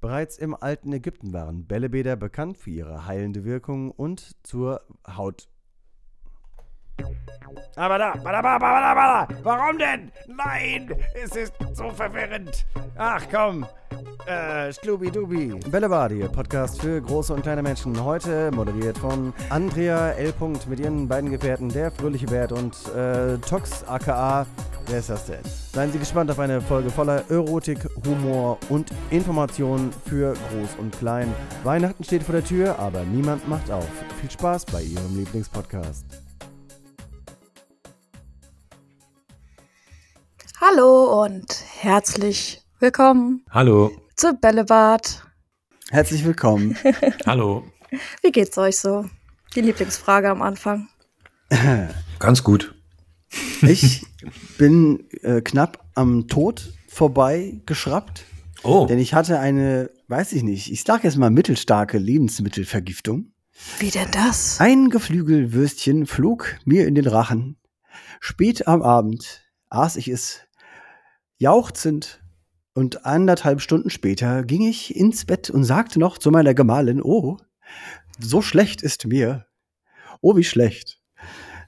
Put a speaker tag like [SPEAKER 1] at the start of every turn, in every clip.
[SPEAKER 1] Bereits im alten Ägypten waren Bällebäder bekannt für ihre heilende Wirkung und zur Haut.
[SPEAKER 2] Aber da, bada, bada, bada, bada. warum denn? Nein, es ist so verwirrend. Ach komm, äh, Schlooby-Dooby.
[SPEAKER 1] Bällebad, ihr Podcast für große und kleine Menschen. Heute moderiert von Andrea L. mit ihren beiden Gefährten, der fröhliche Bert und äh, Tox aka Wer ist das denn? Seien Sie gespannt auf eine Folge voller Erotik, Humor und Informationen für Groß und Klein. Weihnachten steht vor der Tür, aber niemand macht auf. Viel Spaß bei Ihrem Lieblingspodcast.
[SPEAKER 3] Hallo und herzlich willkommen.
[SPEAKER 4] Hallo.
[SPEAKER 3] Zu Bällebad.
[SPEAKER 1] Herzlich willkommen.
[SPEAKER 4] Hallo.
[SPEAKER 3] Wie geht's euch so? Die Lieblingsfrage am Anfang.
[SPEAKER 4] Ganz gut.
[SPEAKER 1] Ich bin äh, knapp am Tod vorbei geschraubt.
[SPEAKER 4] Oh.
[SPEAKER 1] Denn ich hatte eine, weiß ich nicht, ich sag jetzt mal mittelstarke Lebensmittelvergiftung.
[SPEAKER 3] Wie denn das?
[SPEAKER 1] Ein Geflügelwürstchen flog mir in den Rachen. Spät am Abend aß ich es jauchzend und anderthalb Stunden später ging ich ins Bett und sagte noch zu meiner Gemahlin, oh, so schlecht ist mir. Oh, wie schlecht.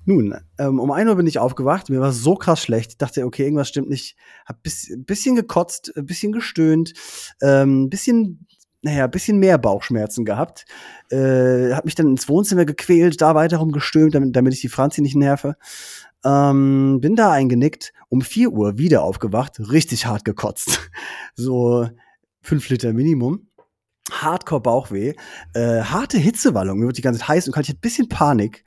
[SPEAKER 1] Nun, ähm, um ein Uhr bin ich aufgewacht, mir war so krass schlecht. Ich dachte, okay, irgendwas stimmt nicht. Hab bis, bisschen gekotzt, ein bisschen gestöhnt, ähm, bisschen, naja, bisschen mehr Bauchschmerzen gehabt. Äh, hab mich dann ins Wohnzimmer gequält, da weiter rumgestöhnt, damit, damit ich die Franzi nicht nerve. Ähm, bin da eingenickt, um vier Uhr wieder aufgewacht, richtig hart gekotzt. so fünf Liter Minimum. Hardcore Bauchweh, äh, harte Hitzewallung, mir wird die ganze Zeit heiß und kalt, ich hatte ein bisschen Panik.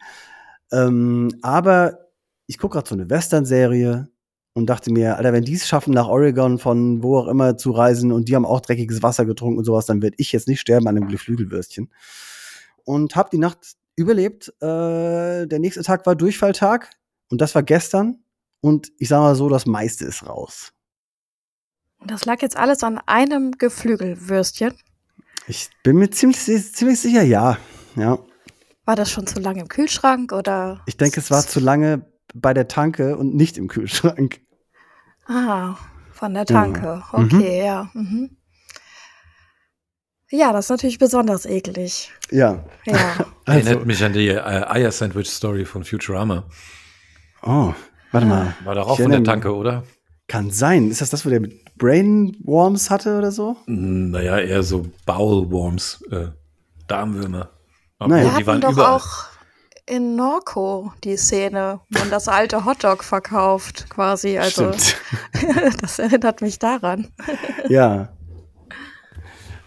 [SPEAKER 1] Ähm, aber ich gucke gerade so eine Western-Serie und dachte mir, Alter, wenn die es schaffen, nach Oregon von wo auch immer zu reisen und die haben auch dreckiges Wasser getrunken und sowas, dann werde ich jetzt nicht sterben an einem Geflügelwürstchen. Und habe die Nacht überlebt. Äh, der nächste Tag war Durchfalltag und das war gestern. Und ich sage mal so, das meiste ist raus.
[SPEAKER 3] Das lag jetzt alles an einem Geflügelwürstchen?
[SPEAKER 1] Ich bin mir ziemlich, ziemlich sicher, ja. Ja.
[SPEAKER 3] War das schon zu lange im Kühlschrank oder?
[SPEAKER 1] Ich denke, es war zu lange bei der Tanke und nicht im Kühlschrank.
[SPEAKER 3] Ah, von der Tanke. Ja. Mhm. Okay, mhm. ja. Mhm. Ja, das ist natürlich besonders eklig.
[SPEAKER 1] Ja.
[SPEAKER 3] ja.
[SPEAKER 4] Also. Erinnert mich an die äh, Eier-Sandwich-Story von Futurama.
[SPEAKER 1] Oh, warte mal.
[SPEAKER 4] War doch auch von der Tanke, oder?
[SPEAKER 1] Kann sein. Ist das das, wo der mit Brainworms hatte oder so?
[SPEAKER 4] Naja, eher so Bowelworms, äh, Darmwürmer.
[SPEAKER 3] Naja. Wir hatten doch überall. auch in Norco die Szene, wo man das alte Hotdog verkauft, quasi. Also das erinnert mich daran.
[SPEAKER 1] Ja.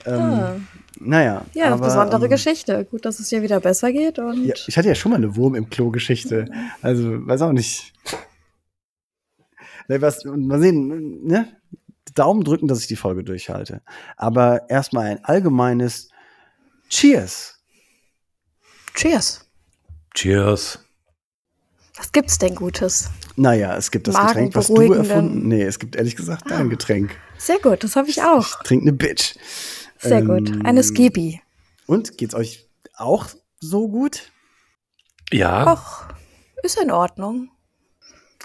[SPEAKER 1] ähm,
[SPEAKER 3] ah.
[SPEAKER 1] Naja.
[SPEAKER 3] Ja, aber, besondere ähm, Geschichte. Gut, dass es dir wieder besser geht. Und
[SPEAKER 1] ja, ich hatte ja schon mal eine Wurm im Klo-Geschichte. Also, weiß auch nicht. Ne, was, mal sehen, ne? Daumen drücken, dass ich die Folge durchhalte. Aber erstmal ein allgemeines Cheers
[SPEAKER 3] Cheers.
[SPEAKER 4] Cheers.
[SPEAKER 3] Was gibt's denn Gutes?
[SPEAKER 1] Naja, es gibt das Getränk, was du erfunden Nee, es gibt ehrlich gesagt dein ah, Getränk.
[SPEAKER 3] Sehr gut, das habe ich auch. Ich
[SPEAKER 1] trinke eine Bitch.
[SPEAKER 3] Sehr ähm, gut, eine Skibi.
[SPEAKER 1] Und geht's euch auch so gut?
[SPEAKER 4] Ja.
[SPEAKER 3] Ach, ist in Ordnung.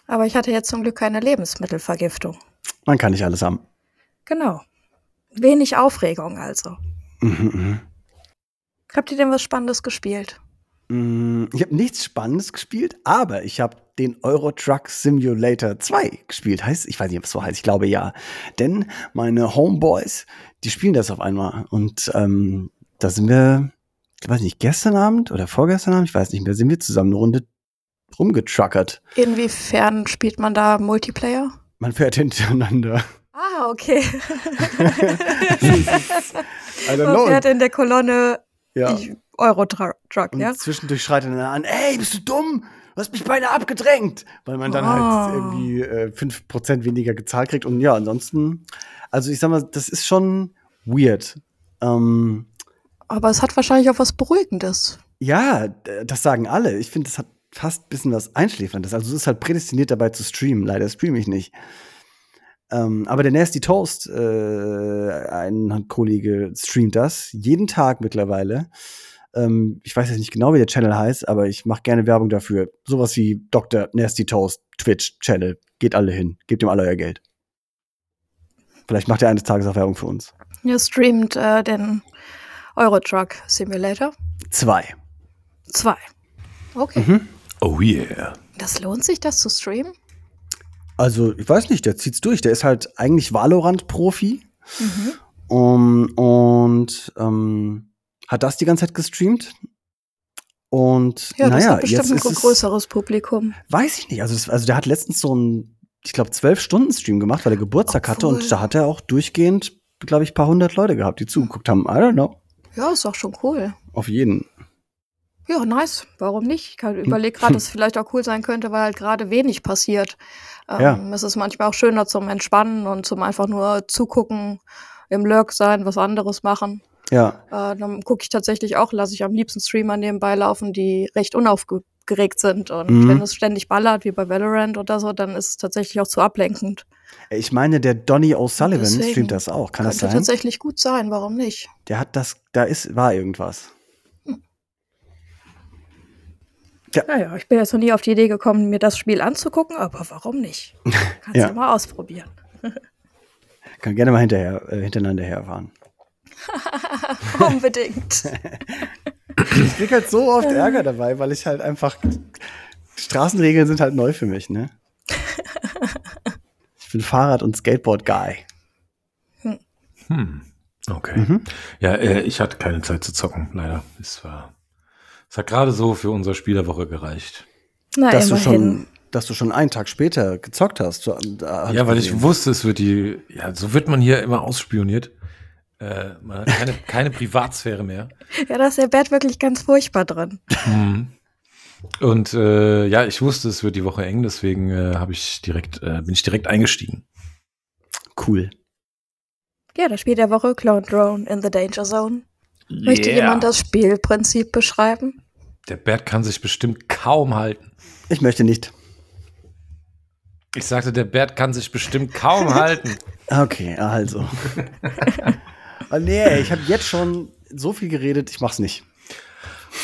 [SPEAKER 3] Aber ich hatte jetzt zum Glück keine Lebensmittelvergiftung.
[SPEAKER 1] Man kann nicht alles haben.
[SPEAKER 3] Genau. Wenig Aufregung also.
[SPEAKER 1] Mhm, mh.
[SPEAKER 3] Habt ihr denn was Spannendes gespielt?
[SPEAKER 1] Mm, ich habe nichts Spannendes gespielt, aber ich habe den Euro Truck Simulator 2 gespielt. Heißt, ich weiß nicht, ob es so heißt, ich glaube ja. Denn meine Homeboys, die spielen das auf einmal. Und ähm, da sind wir, ich weiß nicht, gestern Abend oder vorgestern Abend, ich weiß nicht mehr, sind wir zusammen eine Runde rumgetruckert.
[SPEAKER 3] Inwiefern spielt man da Multiplayer?
[SPEAKER 1] Man fährt hintereinander.
[SPEAKER 3] Ah, okay. man fährt in der Kolonne
[SPEAKER 1] ja.
[SPEAKER 3] Euro-Truck, ja.
[SPEAKER 1] Und zwischendurch schreit er dann an, ey, bist du dumm? Du hast mich beinahe abgedrängt. Weil man dann halt oh. halt irgendwie äh, 5% weniger gezahlt kriegt. Und ja, ansonsten, also ich sag mal, das ist schon weird. Ähm,
[SPEAKER 3] Aber es hat wahrscheinlich auch was Beruhigendes.
[SPEAKER 1] Ja, das sagen alle. Ich finde, das hat fast ein bisschen was Einschläferndes. Also es ist halt prädestiniert dabei zu streamen. Leider streame ich nicht. Ähm, aber der Nasty Toast, äh, ein Kollege, streamt das jeden Tag mittlerweile. Ähm, ich weiß jetzt nicht genau, wie der Channel heißt, aber ich mache gerne Werbung dafür. Sowas wie Dr. Nasty Toast Twitch Channel. Geht alle hin. Gebt ihm alle euer Geld. Vielleicht macht er eines Tages auch Werbung für uns.
[SPEAKER 3] Ihr streamt äh, den Eurotruck Simulator?
[SPEAKER 1] Zwei.
[SPEAKER 3] Zwei. Okay.
[SPEAKER 1] Mhm.
[SPEAKER 4] Oh yeah.
[SPEAKER 3] Das lohnt sich, das zu streamen?
[SPEAKER 1] Also, ich weiß nicht, der zieht's durch. Der ist halt eigentlich Valorant-Profi. Mhm. Um, und ähm, hat das die ganze Zeit gestreamt. Und
[SPEAKER 3] ja,
[SPEAKER 1] naja,
[SPEAKER 3] das bestimmt
[SPEAKER 1] jetzt
[SPEAKER 3] ein größeres Publikum.
[SPEAKER 1] Weiß ich nicht. Also, das, also der hat letztens so einen, ich glaube, zwölf Stunden Stream gemacht, weil er Geburtstag Obwohl. hatte und da hat er auch durchgehend, glaube ich, paar hundert Leute gehabt, die zugeguckt haben. I don't know.
[SPEAKER 3] Ja, ist auch schon cool.
[SPEAKER 1] Auf jeden.
[SPEAKER 3] Ja, nice. Warum nicht? Ich überlege gerade, dass es vielleicht auch cool sein könnte, weil halt gerade wenig passiert. Ähm, ja. Es ist manchmal auch schöner zum Entspannen und zum einfach nur zugucken, im Lurk sein, was anderes machen.
[SPEAKER 1] Ja.
[SPEAKER 3] Äh, dann gucke ich tatsächlich auch, lasse ich am liebsten Streamer nebenbei laufen, die recht unaufgeregt sind. Und mhm. wenn es ständig ballert, wie bei Valorant oder so, dann ist es tatsächlich auch zu ablenkend.
[SPEAKER 1] Ich meine, der Donny O'Sullivan Deswegen streamt das auch. Kann das sein?
[SPEAKER 3] Könnte tatsächlich gut sein, warum nicht?
[SPEAKER 1] Der hat das, da ist, war irgendwas. Hm.
[SPEAKER 3] Ja. Naja, ich bin jetzt noch nie auf die Idee gekommen, mir das Spiel anzugucken, aber warum nicht? Kannst ja. du mal ausprobieren.
[SPEAKER 1] Kann gerne mal hinterher, äh, hintereinander herfahren.
[SPEAKER 3] Unbedingt.
[SPEAKER 1] ich krieg halt so oft Ärger dabei, weil ich halt einfach. Straßenregeln sind halt neu für mich, ne? Ich bin Fahrrad- und Skateboard-Guy.
[SPEAKER 4] Hm. Okay. Mhm. Ja, äh, ich hatte keine Zeit zu zocken, leider. Es war. Es hat gerade so für unsere Spielerwoche gereicht.
[SPEAKER 1] Na, dass, du schon, dass du schon einen Tag später gezockt hast.
[SPEAKER 4] Ja, weil ich wusste, es wird die. Ja, so wird man hier immer ausspioniert. Äh, man hat keine, keine Privatsphäre mehr.
[SPEAKER 3] Ja, da ist der Bert wirklich ganz furchtbar drin.
[SPEAKER 4] Mhm. Und äh, ja, ich wusste, es wird die Woche eng, deswegen äh, habe ich direkt, äh, bin ich direkt eingestiegen.
[SPEAKER 1] Cool.
[SPEAKER 3] Ja, das Spiel der Woche, Clone Drone in the Danger Zone. Yeah. Möchte jemand das Spielprinzip beschreiben?
[SPEAKER 4] Der Bert kann sich bestimmt kaum halten.
[SPEAKER 1] Ich möchte nicht.
[SPEAKER 4] Ich sagte, der Bert kann sich bestimmt kaum halten.
[SPEAKER 1] Okay, also. oh, nee, ich habe jetzt schon so viel geredet, ich mach's nicht.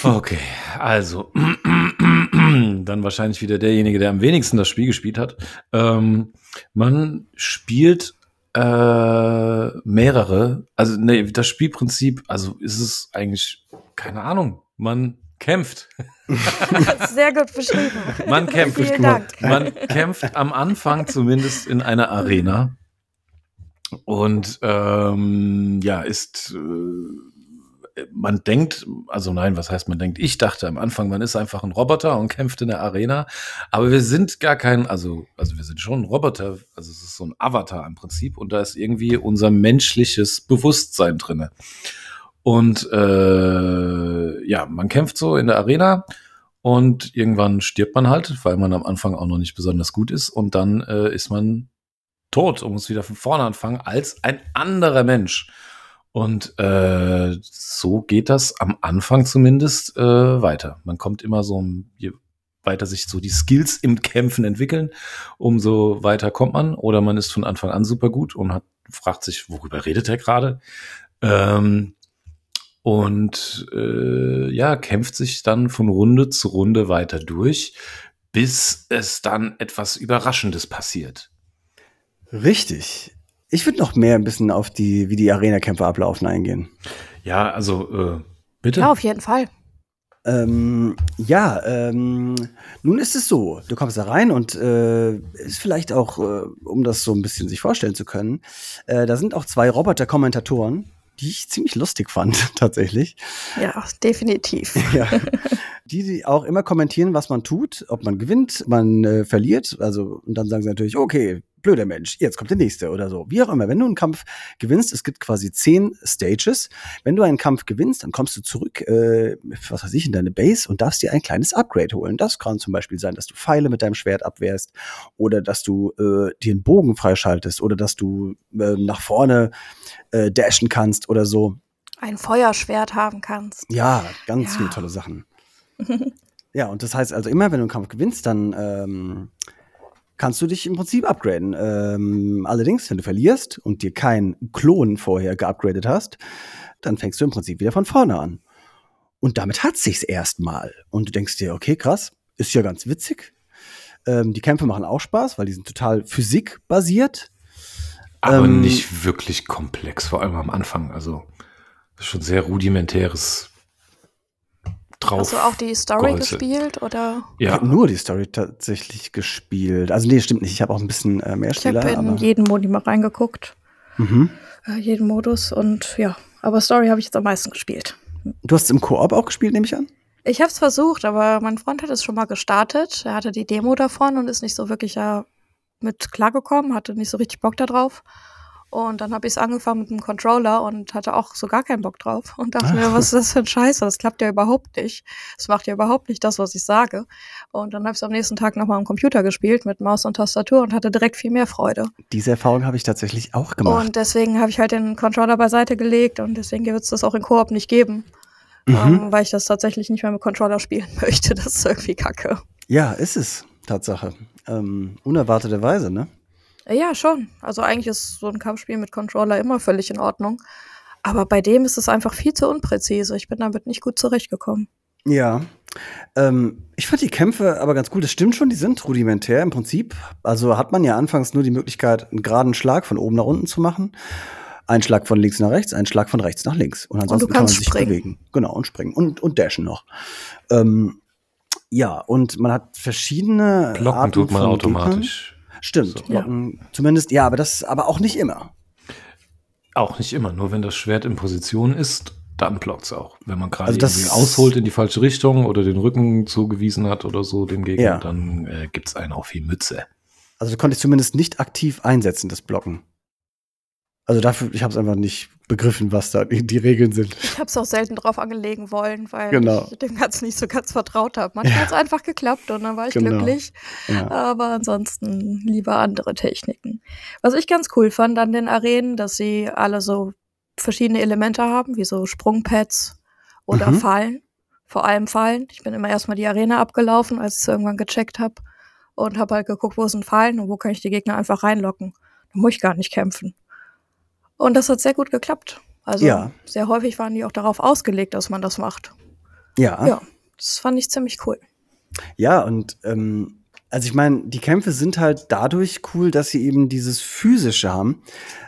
[SPEAKER 4] Okay, also dann wahrscheinlich wieder derjenige, der am wenigsten das Spiel gespielt hat. Ähm, man spielt äh, mehrere, also nee, das Spielprinzip, also ist es eigentlich keine Ahnung. Man kämpft.
[SPEAKER 3] Sehr gut beschrieben.
[SPEAKER 4] Man kämpft.
[SPEAKER 3] Vielen Dank.
[SPEAKER 4] Man kämpft am Anfang zumindest in einer Arena und ähm, ja ist äh, man denkt, also nein, was heißt man denkt? Ich dachte am Anfang, man ist einfach ein Roboter und kämpft in der Arena, aber wir sind gar kein, also also wir sind schon ein Roboter, also es ist so ein Avatar im Prinzip und da ist irgendwie unser menschliches Bewusstsein drinne. Und äh, ja, man kämpft so in der Arena und irgendwann stirbt man halt, weil man am Anfang auch noch nicht besonders gut ist und dann äh, ist man tot und muss wieder von vorne anfangen als ein anderer Mensch. Und äh, so geht das am Anfang zumindest äh, weiter. Man kommt immer so, je weiter sich so die Skills im Kämpfen entwickeln, umso weiter kommt man. Oder man ist von Anfang an super gut und hat, fragt sich, worüber redet er gerade? Ähm, und äh, ja, kämpft sich dann von Runde zu Runde weiter durch, bis es dann etwas Überraschendes passiert.
[SPEAKER 1] Richtig. Ich würde noch mehr ein bisschen auf die, wie die Arena-Kämpfe ablaufen, eingehen.
[SPEAKER 4] Ja, also äh, bitte.
[SPEAKER 3] Ja, auf jeden Fall.
[SPEAKER 1] Ähm, ja, ähm, nun ist es so, du kommst da rein und äh, ist vielleicht auch, äh, um das so ein bisschen sich vorstellen zu können, äh, da sind auch zwei Roboter-Kommentatoren, die ich ziemlich lustig fand, tatsächlich.
[SPEAKER 3] Ja, definitiv.
[SPEAKER 1] ja. Die, die auch immer kommentieren, was man tut, ob man gewinnt, man äh, verliert. Also, und dann sagen sie natürlich, okay, blöder Mensch, jetzt kommt der nächste oder so. Wie auch immer, wenn du einen Kampf gewinnst, es gibt quasi zehn Stages. Wenn du einen Kampf gewinnst, dann kommst du zurück, äh, was weiß ich, in deine Base und darfst dir ein kleines Upgrade holen. Das kann zum Beispiel sein, dass du Pfeile mit deinem Schwert abwehrst oder dass du äh, dir einen Bogen freischaltest oder dass du äh, nach vorne äh, dashen kannst oder so.
[SPEAKER 3] Ein Feuerschwert haben kannst.
[SPEAKER 1] Ja, ganz ja. viele tolle Sachen. Ja, und das heißt also immer, wenn du einen Kampf gewinnst, dann ähm, kannst du dich im Prinzip upgraden. Ähm, allerdings, wenn du verlierst und dir keinen Klon vorher geupgradet hast, dann fängst du im Prinzip wieder von vorne an. Und damit hat sich's erstmal. Und du denkst dir, okay, krass, ist ja ganz witzig. Ähm, die Kämpfe machen auch Spaß, weil die sind total physikbasiert.
[SPEAKER 4] Aber ähm, nicht wirklich komplex, vor allem am Anfang. Also schon sehr rudimentäres
[SPEAKER 3] drauf. Hast du auch die Story geholfen. gespielt oder?
[SPEAKER 1] Ja. Ich habe nur die Story tatsächlich gespielt. Also nee, stimmt nicht. Ich habe auch ein bisschen äh, mehr Spieler.
[SPEAKER 3] Ich habe in jeden Modi mal reingeguckt. Mhm. Äh, jeden Modus und ja, aber Story habe ich jetzt am meisten gespielt.
[SPEAKER 1] Du hast es im Koop auch gespielt, nehme ich an?
[SPEAKER 3] Ich habe es versucht, aber mein Freund hat es schon mal gestartet. Er hatte die Demo davon und ist nicht so wirklich ja mit klargekommen, hatte nicht so richtig Bock darauf. Und dann habe ich es angefangen mit dem Controller und hatte auch so gar keinen Bock drauf und dachte mir, was ist das für ein Scheiße? Das klappt ja überhaupt nicht. Das macht ja überhaupt nicht das, was ich sage. Und dann habe ich es am nächsten Tag nochmal am Computer gespielt mit Maus und Tastatur und hatte direkt viel mehr Freude.
[SPEAKER 1] Diese Erfahrung habe ich tatsächlich auch gemacht.
[SPEAKER 3] Und deswegen habe ich halt den Controller beiseite gelegt und deswegen wird es das auch in Koop nicht geben. Mhm. Ähm, weil ich das tatsächlich nicht mehr mit Controller spielen möchte. Das ist irgendwie kacke.
[SPEAKER 1] Ja, ist es. Tatsache. Ähm, unerwarteterweise, ne?
[SPEAKER 3] Ja, schon. Also eigentlich ist so ein Kampfspiel mit Controller immer völlig in Ordnung. Aber bei dem ist es einfach viel zu unpräzise. Ich bin damit nicht gut zurechtgekommen.
[SPEAKER 1] Ja. Ähm, ich fand die Kämpfe aber ganz cool. Das stimmt schon, die sind rudimentär im Prinzip. Also hat man ja anfangs nur die Möglichkeit, einen geraden Schlag von oben nach unten zu machen. Ein Schlag von links nach rechts, ein Schlag von rechts nach links. Und ansonsten und kann man sich springen. bewegen. Genau, und springen. Und, und dashen noch. Ähm, ja, und man hat verschiedene.
[SPEAKER 4] Blocken Arten tut man automatisch.
[SPEAKER 1] Gegnern. Stimmt. So. Ja. Zumindest, ja, aber das, aber auch nicht immer.
[SPEAKER 4] Auch nicht immer. Nur wenn das Schwert in Position ist, dann blockt es auch. Wenn man gerade also irgendwie ausholt in die falsche Richtung oder den Rücken zugewiesen hat oder so dem Gegner, ja. dann äh, gibt es einen auf die Mütze.
[SPEAKER 1] Also du konntest zumindest nicht aktiv einsetzen, das Blocken. Also dafür, ich habe es einfach nicht begriffen, was da die, Regeln sind.
[SPEAKER 3] Ich habe es auch selten drauf angelegen wollen, weil genau. ich dem Ganzen nicht so ganz vertraut habe. Manchmal ja. hat es einfach geklappt und dann war ich genau. glücklich. Ja. Aber ansonsten lieber andere Techniken. Was ich ganz cool fand an den Arenen, dass sie alle so verschiedene Elemente haben, wie so Sprungpads oder mhm. Fallen. Vor allem Fallen. Ich bin immer erstmal die Arena abgelaufen, als ich es irgendwann gecheckt habe. Und habe halt geguckt, wo sind Fallen und wo kann ich die Gegner einfach reinlocken. Da muss ich gar nicht kämpfen. Und das hat sehr gut geklappt. Also ja. sehr häufig waren die auch darauf ausgelegt, dass man das macht.
[SPEAKER 1] Ja.
[SPEAKER 3] Ja, das fand ich ziemlich cool.
[SPEAKER 1] Ja, und ähm, also ich meine, die Kämpfe sind halt dadurch cool, dass sie eben dieses Physische haben,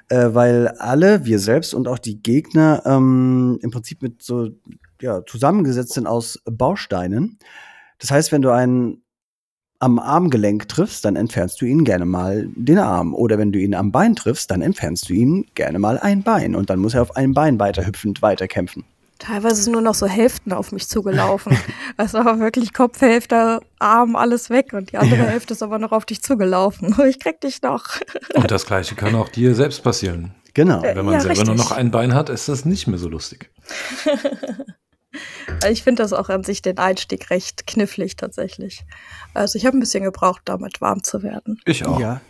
[SPEAKER 1] äh, weil alle, wir selbst und auch die Gegner ähm, im Prinzip mit so ja, zusammengesetzt sind aus Bausteinen. Das heißt, wenn du einen am Armgelenk triffst, dann entfernst du ihn gerne mal den Arm. Oder wenn du ihn am Bein triffst, dann entfernst du ihm gerne mal ein Bein. Und dann muss er auf einem Bein weiter hüpfend weiterkämpfen.
[SPEAKER 3] Teilweise sind nur noch so Hälften auf mich zugelaufen. Es war wirklich Kopfhälfte, Arm, alles weg. Und die andere ja. Hälfte ist aber noch auf dich zugelaufen. Ich krieg dich noch.
[SPEAKER 4] Und das Gleiche kann auch dir selbst passieren.
[SPEAKER 1] Genau.
[SPEAKER 4] Wenn man ja, selber richtig. nur noch ein Bein hat, ist das nicht mehr so lustig.
[SPEAKER 3] Ich finde das auch an sich den Einstieg recht knifflig tatsächlich. Also ich habe ein bisschen gebraucht, damit warm zu werden.
[SPEAKER 1] Ich auch. Ja.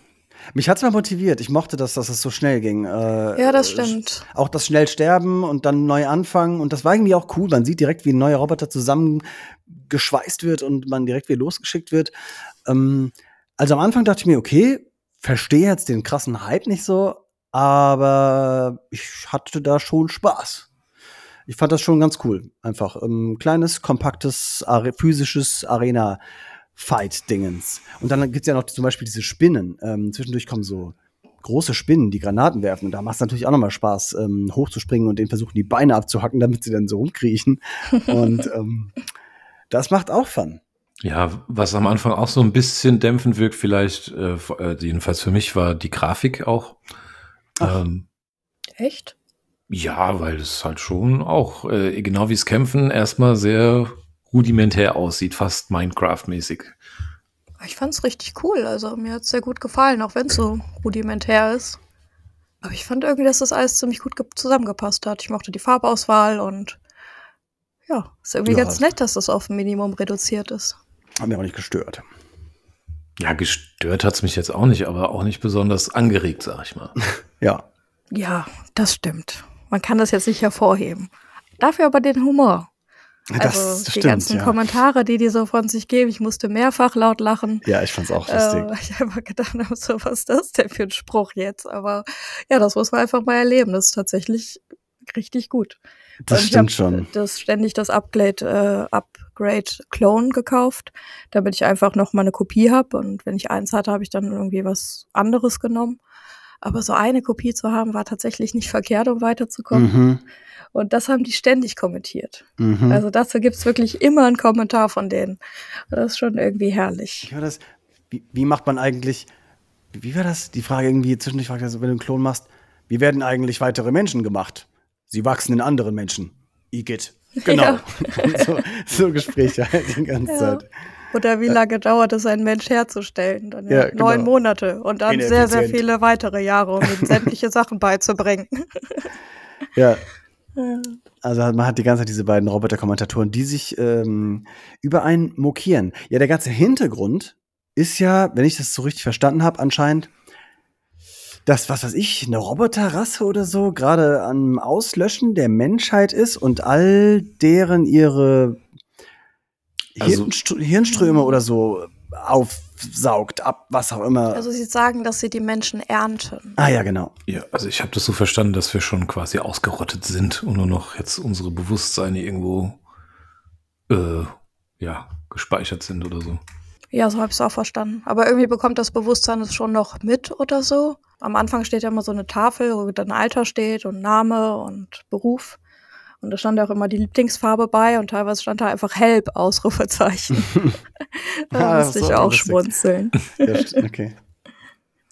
[SPEAKER 1] Mich hat's mal motiviert. Ich mochte das, dass es so schnell ging. Äh,
[SPEAKER 3] ja, das stimmt.
[SPEAKER 1] Auch das schnell sterben und dann neu anfangen. Und das war irgendwie auch cool. Man sieht direkt, wie ein neuer Roboter zusammengeschweißt wird und man direkt wieder losgeschickt wird. Ähm, also am Anfang dachte ich mir, okay, verstehe jetzt den krassen Hype nicht so, aber ich hatte da schon Spaß ich fand das schon ganz cool. Einfach ähm, kleines, kompaktes, are physisches Arena-Fight-Dingens. Und dann gibt's ja noch zum Beispiel diese Spinnen. Ähm, zwischendurch kommen so große Spinnen, die Granaten werfen. Und da macht es natürlich auch nochmal Spaß, ähm, hochzuspringen und denen versuchen, die Beine abzuhacken, damit sie dann so rumkriechen. und ähm, das macht auch Fun.
[SPEAKER 4] Ja, was am Anfang auch so ein bisschen dämpfend wirkt, vielleicht, äh, äh jedenfalls für mich, war die Grafik auch.
[SPEAKER 3] Ähm, Echt?
[SPEAKER 4] Ja, weil es halt schon auch, äh, genau wie es Kämpfen, erstmal sehr rudimentär aussieht, fast Minecraft-mäßig.
[SPEAKER 3] Ich fand's richtig cool. Also mir hat's sehr gut gefallen, auch wenn es so rudimentär ist. Aber ich fand irgendwie, dass das alles ziemlich gut zusammengepasst hat. Ich mochte die Farbauswahl und ja, ist irgendwie ja. ganz nett, dass das auf ein Minimum reduziert ist.
[SPEAKER 1] Hat mir auch nicht gestört.
[SPEAKER 4] Ja, gestört hat's mich jetzt auch nicht, aber auch nicht besonders angeregt, sag ich mal.
[SPEAKER 1] ja.
[SPEAKER 3] Ja, das stimmt. Man kann das jetzt nicht hervorheben. Dafür aber den Humor. Also das die stimmt, ganzen ja. Kommentare, die die so von sich geben, ich musste mehrfach laut lachen.
[SPEAKER 1] Ja, ich fand's auch lustig.
[SPEAKER 3] Äh, ich habe gedacht, so was ist das denn für ein Spruch jetzt? Aber ja, das muss man einfach mal erleben. Das ist tatsächlich richtig gut.
[SPEAKER 1] Das stimmt schon.
[SPEAKER 3] Das ständig das Upgrade, äh, Upgrade Clone gekauft, damit ich einfach noch mal eine Kopie habe. Und wenn ich eins hatte, habe ich dann irgendwie was anderes genommen. Aber so eine Kopie zu haben, war tatsächlich nicht verkehrt, um weiterzukommen. Mhm. Und das haben die ständig kommentiert. Mhm. Also dazu gibt's wirklich immer einen Kommentar von denen. Das ist schon irgendwie herrlich.
[SPEAKER 1] Wie, war das, wie, wie macht man eigentlich, wie war das? Die Frage irgendwie, zwischendurch fragt er, wenn du einen Klon machst, wie werden eigentlich weitere Menschen gemacht? Sie wachsen in anderen Menschen. Igitt. Genau. Ja. so, so, Gespräche halt die ganze ja. Zeit.
[SPEAKER 3] Oder wie lange dauert es, einen Mensch herzustellen? Dann ja, genau. neun Monate und dann sehr, sehr viele weitere Jahre, um ihm sämtliche Sachen beizubringen.
[SPEAKER 1] ja. Also man hat die ganze Zeit diese beiden Roboter-Kommentatoren, die sich ähm, über einen mokieren. Ja, der ganze Hintergrund ist ja, wenn ich das so richtig verstanden habe, anscheinend, dass, was weiß ich, eine Roboterrasse oder so gerade am Auslöschen der Menschheit ist und all deren ihre also, Hirnströme oder so aufsaugt, ab, was auch immer.
[SPEAKER 3] Also sie sagen, dass sie die Menschen ernten.
[SPEAKER 1] Ah ja, genau.
[SPEAKER 4] Ja, also ich habe das so verstanden, dass wir schon quasi ausgerottet sind und nur noch jetzt unsere Bewusstseine irgendwo äh, ja, gespeichert sind oder so.
[SPEAKER 3] Ja, so habe ich es auch verstanden. Aber irgendwie bekommt das Bewusstsein es schon noch mit oder so. Am Anfang steht ja immer so eine Tafel, wo dann Alter steht und Name und Beruf. Und da stand auch immer die Lieblingsfarbe bei und teilweise stand da einfach Help, Ausrufezeichen. da ah, musste ich auch schmunzeln. ja, okay.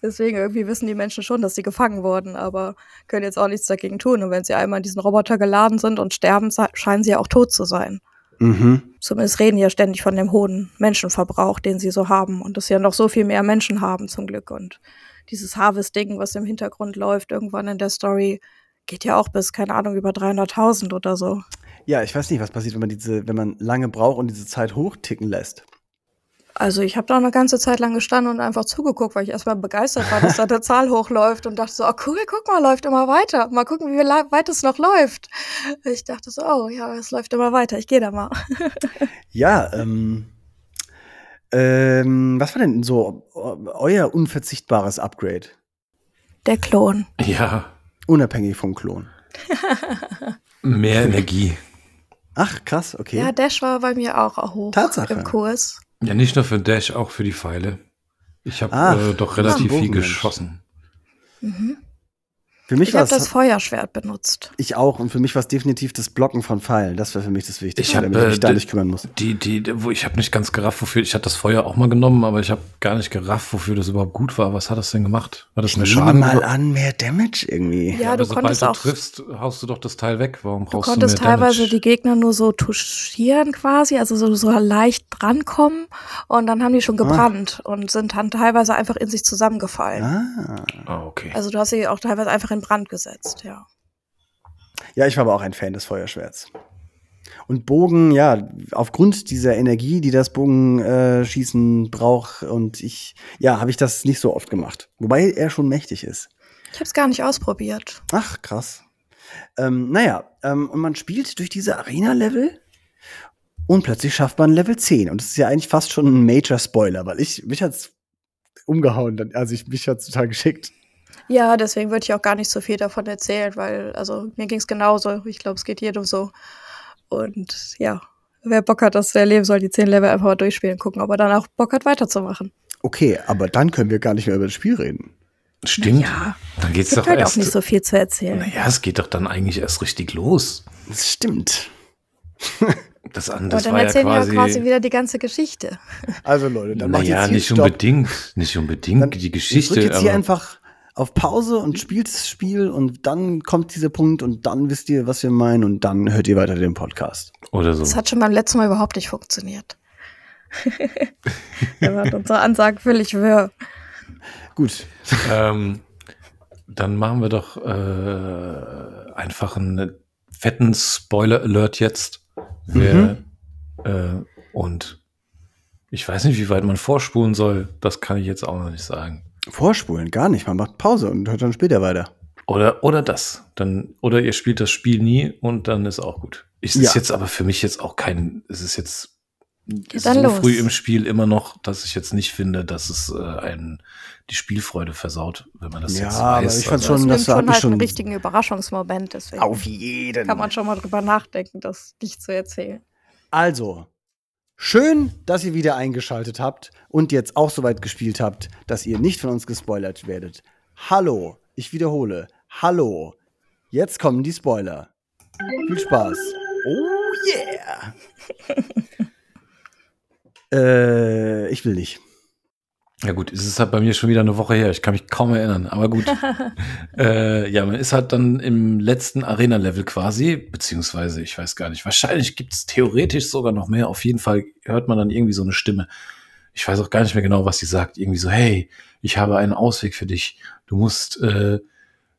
[SPEAKER 3] Deswegen irgendwie wissen die Menschen schon, dass sie gefangen wurden, aber können jetzt auch nichts dagegen tun. Und wenn sie einmal in diesen Roboter geladen sind und sterben, scheinen sie ja auch tot zu sein. Mhm. Zumindest reden ja ständig von dem hohen Menschenverbrauch, den sie so haben. Und dass sie ja noch so viel mehr Menschen haben, zum Glück. Und dieses Harvest-Ding, was im Hintergrund läuft, irgendwann in der Story, geht ja auch bis, keine Ahnung, über 300.000 oder so.
[SPEAKER 1] Ja, ich weiß nicht, was passiert, wenn man diese, wenn man lange braucht und diese Zeit hochticken lässt.
[SPEAKER 3] Also ich habe da eine ganze Zeit lang gestanden und einfach zugeguckt, weil ich erstmal begeistert war, dass da der Zahl hochläuft und dachte so, oh cool, guck mal, läuft immer weiter. Mal gucken, wie weit es noch läuft. Ich dachte so, oh ja, es läuft immer weiter, ich gehe da mal.
[SPEAKER 1] ja, ähm, ähm, was war denn so euer unverzichtbares Upgrade?
[SPEAKER 3] Der Klon.
[SPEAKER 4] Ja.
[SPEAKER 1] Unabhängig vom Klon.
[SPEAKER 4] Mehr Energie.
[SPEAKER 1] Ach, krass, okay.
[SPEAKER 3] Ja, Dash war bei mir auch hoch
[SPEAKER 1] Tatsache.
[SPEAKER 3] im Kurs.
[SPEAKER 4] Ja, nicht nur für Dash, auch für die Pfeile. Ich habe äh, doch relativ viel geschossen.
[SPEAKER 3] Mhm. Für mich ich habe das Feuerschwert benutzt.
[SPEAKER 1] Ich auch und für mich war es definitiv das Blocken von Pfeilen. Das wäre für mich das Wichtigste, ich hab, damit ich mich äh, da nicht kümmern muss.
[SPEAKER 4] Die, die, wo ich habe nicht ganz gerafft, wofür ich hatte das Feuer auch mal genommen, aber ich habe gar nicht gerafft, wofür das überhaupt gut war. Was hat das denn gemacht? War das eine Schaden?
[SPEAKER 1] mal an mehr Damage irgendwie.
[SPEAKER 3] Ja, ja du konntest
[SPEAKER 4] du
[SPEAKER 3] auch
[SPEAKER 4] triffst, haust du doch das Teil weg. Warum brauchst du,
[SPEAKER 3] du konntest teilweise Damage? die Gegner nur so touchieren quasi, also so, so leicht drankommen und dann haben die schon ah. gebrannt ah. und sind dann teilweise einfach in sich zusammengefallen.
[SPEAKER 1] Ah.
[SPEAKER 4] ah, okay.
[SPEAKER 3] Also du hast sie auch teilweise einfach in Brand gesetzt ja.
[SPEAKER 1] Ja, ich war aber auch ein Fan des Feuerschwerts. Und Bogen, ja, aufgrund dieser Energie, die das Bogenschießen äh, braucht, und ich, ja, habe ich das nicht so oft gemacht. Wobei er schon mächtig ist.
[SPEAKER 3] Ich habe es gar nicht ausprobiert.
[SPEAKER 1] Ach, krass. Ähm, naja, ähm, und man spielt durch diese Arena-Level und plötzlich schafft man Level 10. Und das ist ja eigentlich fast schon ein Major-Spoiler, weil ich, mich hat's umgehauen, also ich, mich hat's total geschickt.
[SPEAKER 3] Ja, deswegen würde ich auch gar nicht so viel davon erzählen, weil, also mir ging es genauso. Ich glaube, es geht jedem so. Und ja, wer Bock hat, das zu erleben, soll die zehn Level einfach mal durchspielen, gucken, ob er dann auch Bock hat, weiterzumachen.
[SPEAKER 1] Okay, aber dann können wir gar nicht mehr über das Spiel reden.
[SPEAKER 4] Stimmt. Ja, dann geht's doch
[SPEAKER 3] halt erst. auch nicht so viel zu erzählen.
[SPEAKER 4] Naja, es geht doch dann eigentlich erst richtig los.
[SPEAKER 1] Das stimmt.
[SPEAKER 4] Das andere
[SPEAKER 3] dann erzählen ja quasi, wir quasi wieder die ganze Geschichte.
[SPEAKER 1] Also Leute, dann
[SPEAKER 4] naja, macht jetzt nicht Stopp. unbedingt, nicht unbedingt dann, die Geschichte.
[SPEAKER 1] Ich jetzt hier einfach auf Pause und spielt das Spiel und dann kommt dieser Punkt und dann wisst ihr, was wir meinen und dann hört ihr weiter den Podcast.
[SPEAKER 4] Oder so.
[SPEAKER 3] Das hat schon beim letzten Mal überhaupt nicht funktioniert. da waren unsere Ansagen völlig wirr.
[SPEAKER 1] Gut.
[SPEAKER 4] ähm, dann machen wir doch äh, einfach einen fetten Spoiler-Alert jetzt. Mhm. äh, und ich weiß nicht, wie weit man vorspulen soll. Das kann ich jetzt auch noch nicht sagen.
[SPEAKER 1] Vorspulen, gar nicht. Man macht Pause und hört dann später weiter.
[SPEAKER 4] Oder, oder das. Dann, oder ihr spielt das Spiel nie und dann ist auch gut. Es ja. ist jetzt aber für mich jetzt auch kein, es ist jetzt ist so los. früh im Spiel immer noch, dass ich jetzt nicht finde, dass es äh, einen die Spielfreude versaut, wenn man das
[SPEAKER 1] ja,
[SPEAKER 4] jetzt weiß.
[SPEAKER 1] Aber ich fand also, schon,
[SPEAKER 3] das,
[SPEAKER 1] das
[SPEAKER 3] schon halt schon einen richtigen Überraschungsmoment. Deswegen
[SPEAKER 1] auf jeden.
[SPEAKER 3] Kann man schon mal drüber nachdenken, das nicht zu erzählen.
[SPEAKER 1] Also, Schön, dass ihr wieder eingeschaltet habt und jetzt auch soweit gespielt habt, dass ihr nicht von uns gespoilert werdet. Hallo, ich wiederhole. Hallo. Jetzt kommen die Spoiler. Viel Spaß. Oh yeah. äh, ich will nicht.
[SPEAKER 4] Ja gut, es ist halt bei mir schon wieder eine Woche her. Ich kann mich kaum erinnern, aber gut. äh, ja, man ist halt dann im letzten Arena-Level quasi, beziehungsweise ich weiß gar nicht. Wahrscheinlich gibt es theoretisch sogar noch mehr. Auf jeden Fall hört man dann irgendwie so eine Stimme. Ich weiß auch gar nicht mehr genau, was sie sagt. Irgendwie so, hey, ich habe einen Ausweg für dich. Du musst, äh,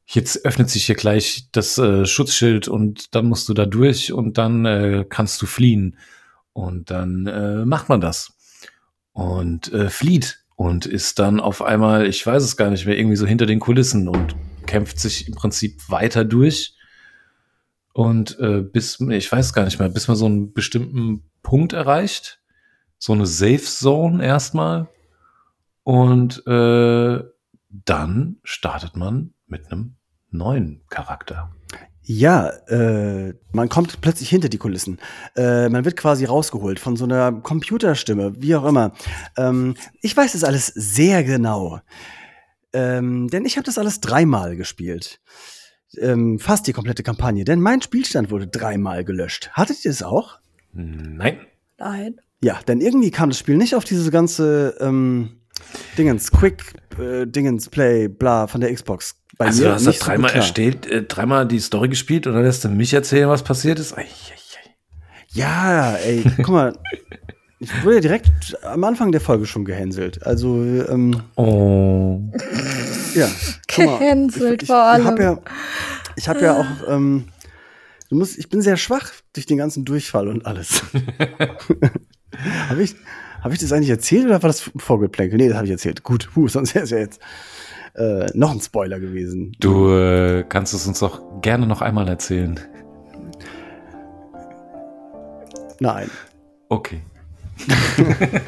[SPEAKER 4] jetzt öffnet sich hier gleich das äh, Schutzschild und dann musst du da durch und dann äh, kannst du fliehen. Und dann äh, macht man das. Und äh, flieht und ist dann auf einmal, ich weiß es gar nicht mehr, irgendwie so hinter den Kulissen und kämpft sich im Prinzip weiter durch. Und äh, bis, ich weiß gar nicht mehr, bis man so einen bestimmten Punkt erreicht. So eine Safe Zone erstmal. Und äh, dann startet man mit einem neuen Charakter.
[SPEAKER 1] Ja, äh, man kommt plötzlich hinter die Kulissen. Äh, man wird quasi rausgeholt von so einer Computerstimme, wie auch immer. Ähm, ich weiß das alles sehr genau. Ähm, denn ich habe das alles dreimal gespielt. Ähm, fast die komplette Kampagne. Denn mein Spielstand wurde dreimal gelöscht. Hattet ihr es auch?
[SPEAKER 4] Nein.
[SPEAKER 3] Nein.
[SPEAKER 1] Ja, denn irgendwie kam das Spiel nicht auf diese ganze ähm, Dingens, Quick äh, Dingens Play, bla von der Xbox
[SPEAKER 4] bei also du hast das dreimal so erstellt, äh, dreimal die Story gespielt und dann lässt du mich erzählen, was passiert ist. Ei, ei, ei.
[SPEAKER 1] Ja, ey, guck mal. Ich wurde ja direkt am Anfang der Folge schon gehänselt. Also, ähm,
[SPEAKER 4] Oh.
[SPEAKER 1] Ja.
[SPEAKER 3] Gehänselt vor allem.
[SPEAKER 1] Ich habe ja, ich hab ja auch, ähm, du musst, ich bin sehr schwach durch den ganzen Durchfall und alles. habe ich, hab ich das eigentlich erzählt oder war das Vorgeplänkel? Nee, das habe ich erzählt. Gut, huh, sonst wäre es ja jetzt äh, noch ein Spoiler gewesen.
[SPEAKER 4] Du äh, kannst es uns doch gerne noch einmal erzählen.
[SPEAKER 1] Nein.
[SPEAKER 4] Okay.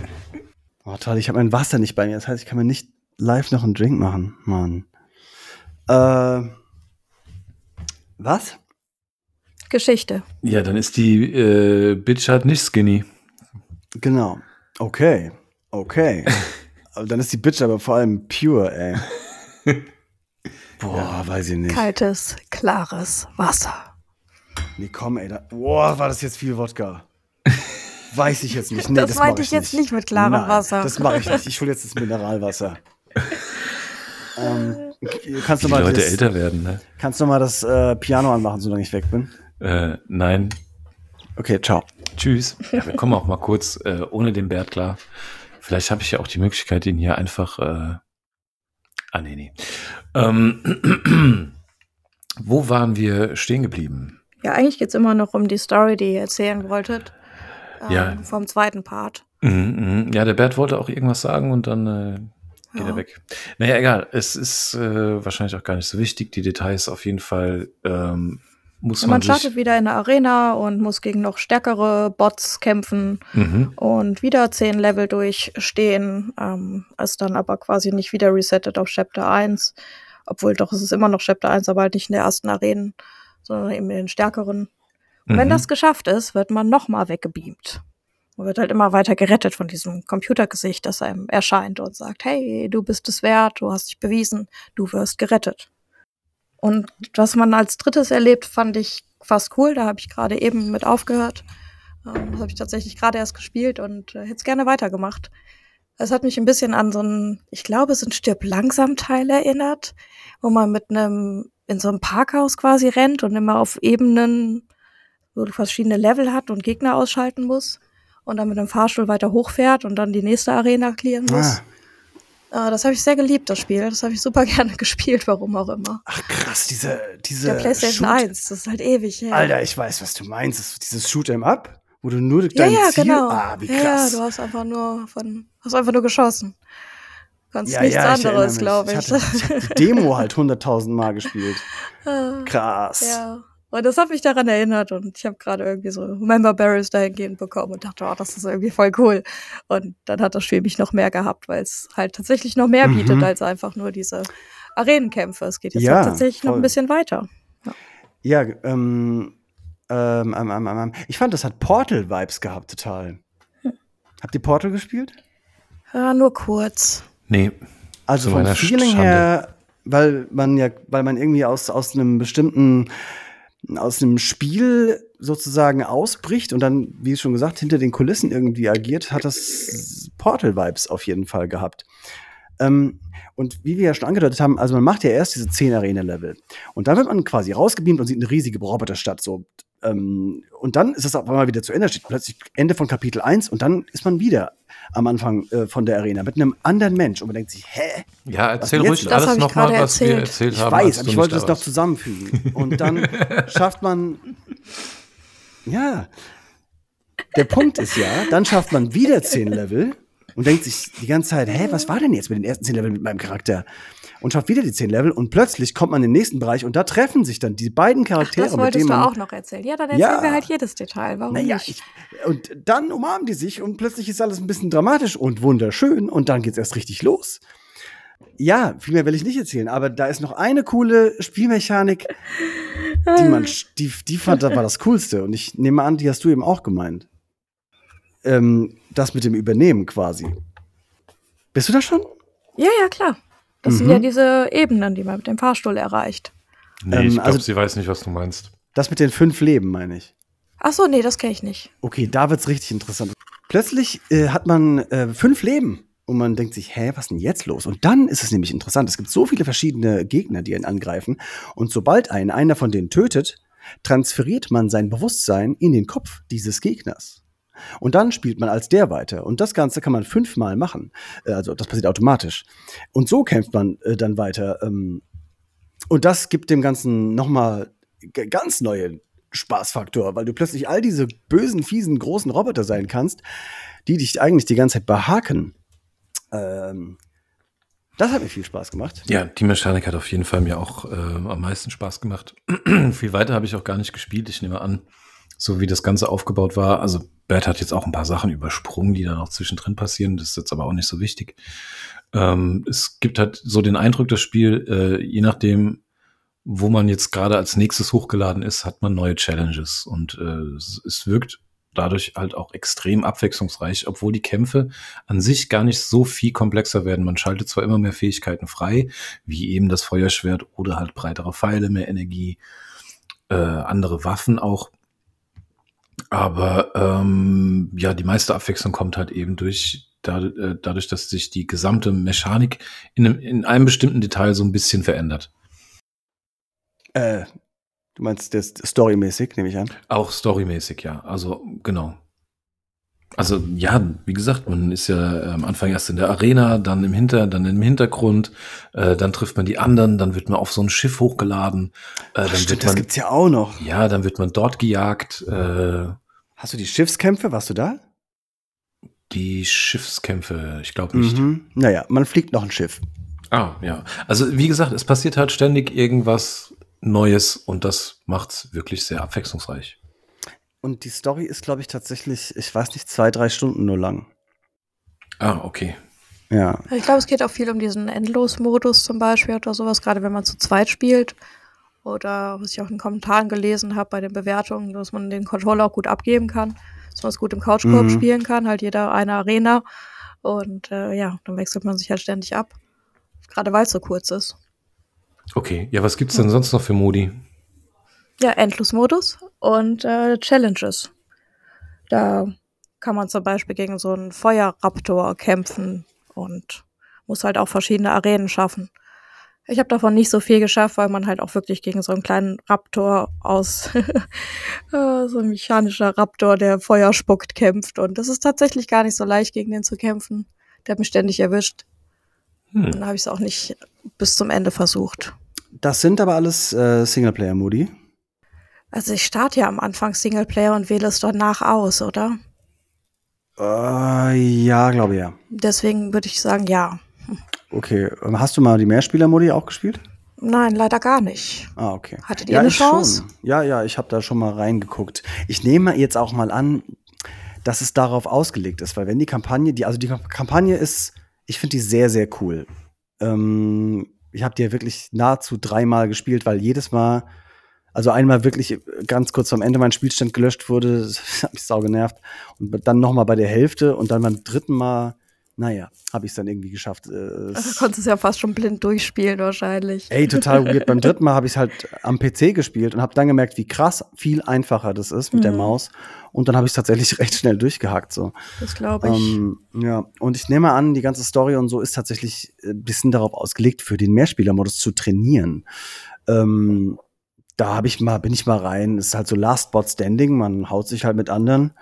[SPEAKER 1] oh, toll, ich habe mein Wasser nicht bei mir. Das heißt, ich kann mir nicht live noch einen Drink machen. Mann. Äh, was?
[SPEAKER 3] Geschichte.
[SPEAKER 4] Ja, dann ist die äh, Bitch halt nicht skinny.
[SPEAKER 1] Genau. Okay. Okay. aber dann ist die Bitch aber vor allem pure, ey. Boah, ja. weiß ich nicht.
[SPEAKER 3] Kaltes, klares Wasser.
[SPEAKER 1] Nee, komm, ey. Da, boah, war das jetzt viel Wodka? Weiß ich jetzt nicht. Nee,
[SPEAKER 3] das,
[SPEAKER 1] das
[SPEAKER 3] meinte ich jetzt nicht mit klarem
[SPEAKER 1] Nein,
[SPEAKER 3] Wasser.
[SPEAKER 1] Das mache ich nicht. Ich hole jetzt das Mineralwasser. ähm, kannst du mal
[SPEAKER 4] Leute
[SPEAKER 1] das,
[SPEAKER 4] älter werden, ne?
[SPEAKER 1] Kannst du mal das äh, Piano anmachen, solange ich weg bin?
[SPEAKER 4] Äh, nein.
[SPEAKER 1] Okay, ciao.
[SPEAKER 4] Tschüss. Ja, wir kommen auch mal kurz äh, ohne den Bert klar. Vielleicht habe ich ja auch die Möglichkeit, ihn hier einfach äh, Ah, nee, nee. Ähm, wo waren wir stehen geblieben?
[SPEAKER 3] Ja, eigentlich geht es immer noch um die Story, die ihr erzählen wolltet. Ähm,
[SPEAKER 4] Ja.
[SPEAKER 3] Vom zweiten Part.
[SPEAKER 4] Mhm, mhm. Ja, der Bert wollte auch irgendwas sagen und dann äh, geht
[SPEAKER 3] Ja.
[SPEAKER 4] er weg. Naja, egal. Es ist äh, wahrscheinlich auch gar nicht so wichtig. Die Details auf jeden Fall ähm, muss
[SPEAKER 3] Ja,
[SPEAKER 4] man,
[SPEAKER 3] man startet wieder in der Arena und muss gegen noch stärkere Bots kämpfen
[SPEAKER 4] Mhm.
[SPEAKER 3] und wieder zehn Level durchstehen. Ähm, ist dann aber quasi nicht wieder resettet auf Chapter 1. Obwohl doch, es ist immer noch Chapter 1, aber halt nicht in der ersten Arenen, sondern eben in den stärkeren. Und wenn
[SPEAKER 4] Mhm.
[SPEAKER 3] das geschafft ist, wird man nochmal weggebeamt. Man wird halt immer weiter gerettet von diesem Computergesicht, das einem erscheint und sagt, hey, du bist es wert, du hast dich bewiesen, du wirst gerettet. Und was man als drittes erlebt, fand ich fast cool. Da habe ich gerade eben mit aufgehört. Ähm, habe ich tatsächlich gerade erst gespielt und äh, hätte es gerne weitergemacht. Es hat mich ein bisschen an so einen, ich glaube, so ein Stirb langsam Teil erinnert, wo man mit einem in so einem Parkhaus quasi rennt und immer auf Ebenen, wo du verschiedene Level hat und Gegner ausschalten muss und dann mit einem Fahrstuhl weiter hochfährt und dann die nächste Arena clearen muss.
[SPEAKER 1] Ah,
[SPEAKER 3] das habe ich sehr geliebt, das Spiel. Das habe ich super gerne gespielt, warum auch immer.
[SPEAKER 1] ach krass, diese, diese
[SPEAKER 3] Der PlayStation
[SPEAKER 1] Shoot
[SPEAKER 3] 1, das ist halt ewig her.
[SPEAKER 1] Alter, ich weiß, was du meinst. Das, dieses Shoot 'em up, wo du nur
[SPEAKER 3] ja,
[SPEAKER 1] dein
[SPEAKER 3] ja,
[SPEAKER 1] Ziel.
[SPEAKER 3] genau.
[SPEAKER 1] Ah, wie
[SPEAKER 3] Ja, ja,
[SPEAKER 1] krass.
[SPEAKER 3] du hast einfach nur von, hast einfach nur geschossen. Kannst
[SPEAKER 1] Ja,
[SPEAKER 3] nichts
[SPEAKER 1] ja, ich
[SPEAKER 3] anderes, glaube ich.
[SPEAKER 1] Ich hatte, ich hab die Demo halt 100.000 Mal gespielt.
[SPEAKER 3] Ah,
[SPEAKER 1] Krass.
[SPEAKER 3] ja. Und das hat mich daran erinnert und ich habe gerade irgendwie so Member Barrels dahingehend bekommen und dachte, oh, das ist irgendwie voll cool. Und dann hat das Spiel mich noch mehr gehabt, weil es halt tatsächlich noch mehr
[SPEAKER 1] Mhm.
[SPEAKER 3] bietet als einfach nur diese Arenenkämpfe. Es geht jetzt
[SPEAKER 1] Ja,
[SPEAKER 3] halt tatsächlich noch
[SPEAKER 1] voll.
[SPEAKER 3] ein bisschen weiter.
[SPEAKER 1] Ja, ähm, ähm, ähm, ähm, ähm, ich fand, das hat Portal-Vibes gehabt, total.
[SPEAKER 3] Hm.
[SPEAKER 1] Habt ihr Portal gespielt?
[SPEAKER 3] Ja, nur kurz.
[SPEAKER 4] Nee.
[SPEAKER 1] Also vom Feeling
[SPEAKER 4] Schande.
[SPEAKER 1] her weil man ja, weil man irgendwie aus, aus einem bestimmten, aus einem Spiel sozusagen ausbricht und dann, wie schon gesagt, hinter den Kulissen irgendwie agiert, hat das Portal-Vibes auf jeden Fall gehabt. Ähm, und wie wir ja schon angedeutet haben, also man macht ja erst diese 10 Arena-Level. Und dann wird man quasi rausgebeamt und sieht eine riesige Roboterstadt. So. Ähm, und dann ist es auf einmal wieder zu Ende, steht plötzlich Ende von Kapitel 1 und dann ist man wieder am Anfang äh, von der Arena mit einem anderen Mensch und man denkt sich, hä?
[SPEAKER 4] Ja, erzähl ruhig
[SPEAKER 3] Das
[SPEAKER 4] alles
[SPEAKER 3] ich
[SPEAKER 4] nochmal, was wir
[SPEAKER 3] erzählt.
[SPEAKER 1] Ich
[SPEAKER 4] haben.
[SPEAKER 1] weiß,
[SPEAKER 4] als
[SPEAKER 1] aber ich wollte das
[SPEAKER 4] da
[SPEAKER 1] noch zusammenfügen. Und dann schafft man, ja, der Punkt ist ja, dann schafft man wieder 10 Level und denkt sich die ganze Zeit, hä, was war denn jetzt mit den ersten 10 Leveln mit meinem Charakter? Und schafft wieder die 10 Level und plötzlich kommt man in den nächsten Bereich und da treffen sich dann die beiden
[SPEAKER 3] Ach,
[SPEAKER 1] Charaktere,
[SPEAKER 3] das
[SPEAKER 1] mit
[SPEAKER 3] wolltest du auch noch erzählen. Ja, dann erzählen
[SPEAKER 1] Ja.
[SPEAKER 3] wir halt jedes Detail. Warum
[SPEAKER 1] Naja,
[SPEAKER 3] nicht?
[SPEAKER 1] ich, und dann umarmen die sich und plötzlich ist alles ein bisschen dramatisch und wunderschön und dann geht's erst richtig los. Ja, viel mehr will ich nicht erzählen, aber da ist noch eine coole Spielmechanik, die man, die, die fand, das war das Coolste und ich nehme an, die hast du eben auch gemeint. Ähm, das mit dem Übernehmen quasi. Bist du da schon?
[SPEAKER 3] ja, ja, klar. Das sind
[SPEAKER 1] Mhm.
[SPEAKER 3] ja diese Ebenen, die man mit dem Fahrstuhl erreicht.
[SPEAKER 4] Nee,
[SPEAKER 1] Ähm,
[SPEAKER 4] ich glaube,
[SPEAKER 1] also-
[SPEAKER 4] sie weiß nicht, was du meinst.
[SPEAKER 1] Das mit den fünf Leben, meine ich.
[SPEAKER 3] Ach so, nee, das kenne ich nicht.
[SPEAKER 1] Okay, da wird's richtig interessant. Plötzlich äh, hat man äh, fünf Leben und man denkt sich, hä, was ist denn jetzt los? Und dann ist es nämlich interessant. Es gibt so viele verschiedene Gegner, die einen angreifen. Und sobald einen einer von denen tötet, transferiert man sein Bewusstsein in den Kopf dieses Gegners. Und dann spielt man als der weiter. Und das Ganze kann man fünfmal machen. Äh, Also das passiert automatisch. Und so kämpft man äh, dann weiter. Ähm, und das gibt dem Ganzen nochmal ganz neue Spaßfaktor, weil du plötzlich all diese bösen, fiesen, großen Roboter sein kannst, die dich eigentlich die ganze Zeit behaken. Ähm, das hat mir viel Spaß gemacht.
[SPEAKER 4] Ja, die Mechanik hat auf jeden Fall mir auch äh, am meisten Spaß gemacht. Viel weiter habe ich auch gar nicht gespielt. Ich nehme an, so wie das Ganze aufgebaut war. Also Bert hat jetzt auch ein paar Sachen übersprungen, die da noch zwischendrin passieren. Das ist jetzt aber auch nicht so wichtig. Ähm, es gibt halt so den Eindruck, das Spiel, äh, je nachdem, wo man jetzt gerade als nächstes hochgeladen ist, hat man neue Challenges. Und äh, es, es wirkt dadurch halt auch extrem abwechslungsreich, obwohl die Kämpfe an sich gar nicht so viel komplexer werden. Man schaltet zwar immer mehr Fähigkeiten frei, wie eben das Feuerschwert oder halt breitere Pfeile, mehr Energie, äh, andere Waffen auch. Aber ähm, ja, die meiste Abwechslung kommt halt eben durch äh, dadurch, dass sich die gesamte Mechanik in einem, in einem bestimmten Detail so ein bisschen verändert.
[SPEAKER 1] Äh, du meinst das storymäßig, nehme ich an.
[SPEAKER 4] Auch storymäßig, ja. Also genau. Also ja, wie gesagt, man ist ja am Anfang erst in der Arena, dann im Hinter, dann im Hintergrund, äh, dann trifft man die anderen, dann wird man auf so ein Schiff hochgeladen, äh, dann
[SPEAKER 1] Stimmt,
[SPEAKER 4] wird
[SPEAKER 1] das
[SPEAKER 4] man,
[SPEAKER 1] gibt's ja auch noch.
[SPEAKER 4] ja, dann wird man dort gejagt. Äh,
[SPEAKER 1] Hast du die Schiffskämpfe? Warst du da?
[SPEAKER 4] die Schiffskämpfe, ich glaube nicht.
[SPEAKER 1] Mhm. Naja, man fliegt noch ein Schiff.
[SPEAKER 4] Ah, ja. Also wie gesagt, es passiert halt ständig irgendwas Neues und das macht's wirklich sehr abwechslungsreich.
[SPEAKER 1] Und die Story ist, glaube ich, tatsächlich, ich weiß nicht, zwei, drei Stunden nur lang.
[SPEAKER 4] Ah, okay.
[SPEAKER 1] Ja.
[SPEAKER 3] Ich glaube, es geht auch viel um diesen Endlos-Modus zum Beispiel oder sowas, gerade wenn man zu zweit spielt. Oder was ich auch in den Kommentaren gelesen habe bei den Bewertungen, dass man den Controller auch gut abgeben kann, dass man es gut im Couchkorb
[SPEAKER 1] Mhm.
[SPEAKER 3] spielen kann, halt jeder eine Arena. Und äh, ja, dann wechselt man sich halt ständig ab. Gerade weil es so kurz ist.
[SPEAKER 4] Okay, ja, was gibt's denn sonst noch für Modi?
[SPEAKER 3] Ja, Endlos-Modus und äh, Challenges. Da kann man zum Beispiel gegen so einen Feuerraptor kämpfen und muss halt auch verschiedene Arenen schaffen. Ich habe davon nicht so viel geschafft, weil man halt auch wirklich gegen so einen kleinen Raptor aus äh, so ein mechanischer Raptor, der Feuer spuckt, kämpft. Und das ist tatsächlich gar nicht so leicht, gegen den zu kämpfen. Der hat mich ständig erwischt.
[SPEAKER 4] Hm.
[SPEAKER 3] Dann habe ich es auch nicht bis zum Ende versucht.
[SPEAKER 1] Das sind aber alles äh, Singleplayer-Modi.
[SPEAKER 3] Also ich starte ja am Anfang Singleplayer und wähle es danach aus, oder?
[SPEAKER 1] Äh, ja, glaube ja.
[SPEAKER 3] Deswegen würde ich sagen, ja.
[SPEAKER 1] Okay. Hast du mal die Mehrspieler-Modi auch gespielt?
[SPEAKER 3] Nein, leider gar nicht.
[SPEAKER 1] Ah, okay.
[SPEAKER 3] Hattet ihr eine
[SPEAKER 1] ich
[SPEAKER 3] Chance?
[SPEAKER 1] Schon. Ja, ja, ich habe da schon mal reingeguckt. Ich nehme jetzt auch mal an, dass es darauf ausgelegt ist, weil wenn die Kampagne, die, also die Kampagne ist, ich finde die sehr, sehr cool. Ähm, ich habe die ja wirklich nahezu dreimal gespielt, weil jedes Mal, also einmal wirklich ganz kurz am Ende mein Spielstand gelöscht wurde, das hat mich sau genervt. Und dann noch mal bei der Hälfte und dann beim dritten Mal naja, habe ich es dann irgendwie geschafft. Äh,
[SPEAKER 3] also konntest es ja fast schon blind durchspielen wahrscheinlich.
[SPEAKER 1] Ey, total weird. Beim dritten Mal habe ich es halt am PC gespielt und habe dann gemerkt, wie krass viel einfacher das ist mit mhm. der Maus. Und dann habe ich es tatsächlich recht schnell durchgehackt. So.
[SPEAKER 3] Das glaube ich.
[SPEAKER 1] Ähm, ja, und ich nehme an, die ganze Story und so ist tatsächlich ein bisschen darauf ausgelegt, für den Mehrspielermodus zu trainieren. Ähm, da habe ich mal, bin ich mal rein. Das ist halt so Last Bot Standing, man haut sich halt mit anderen.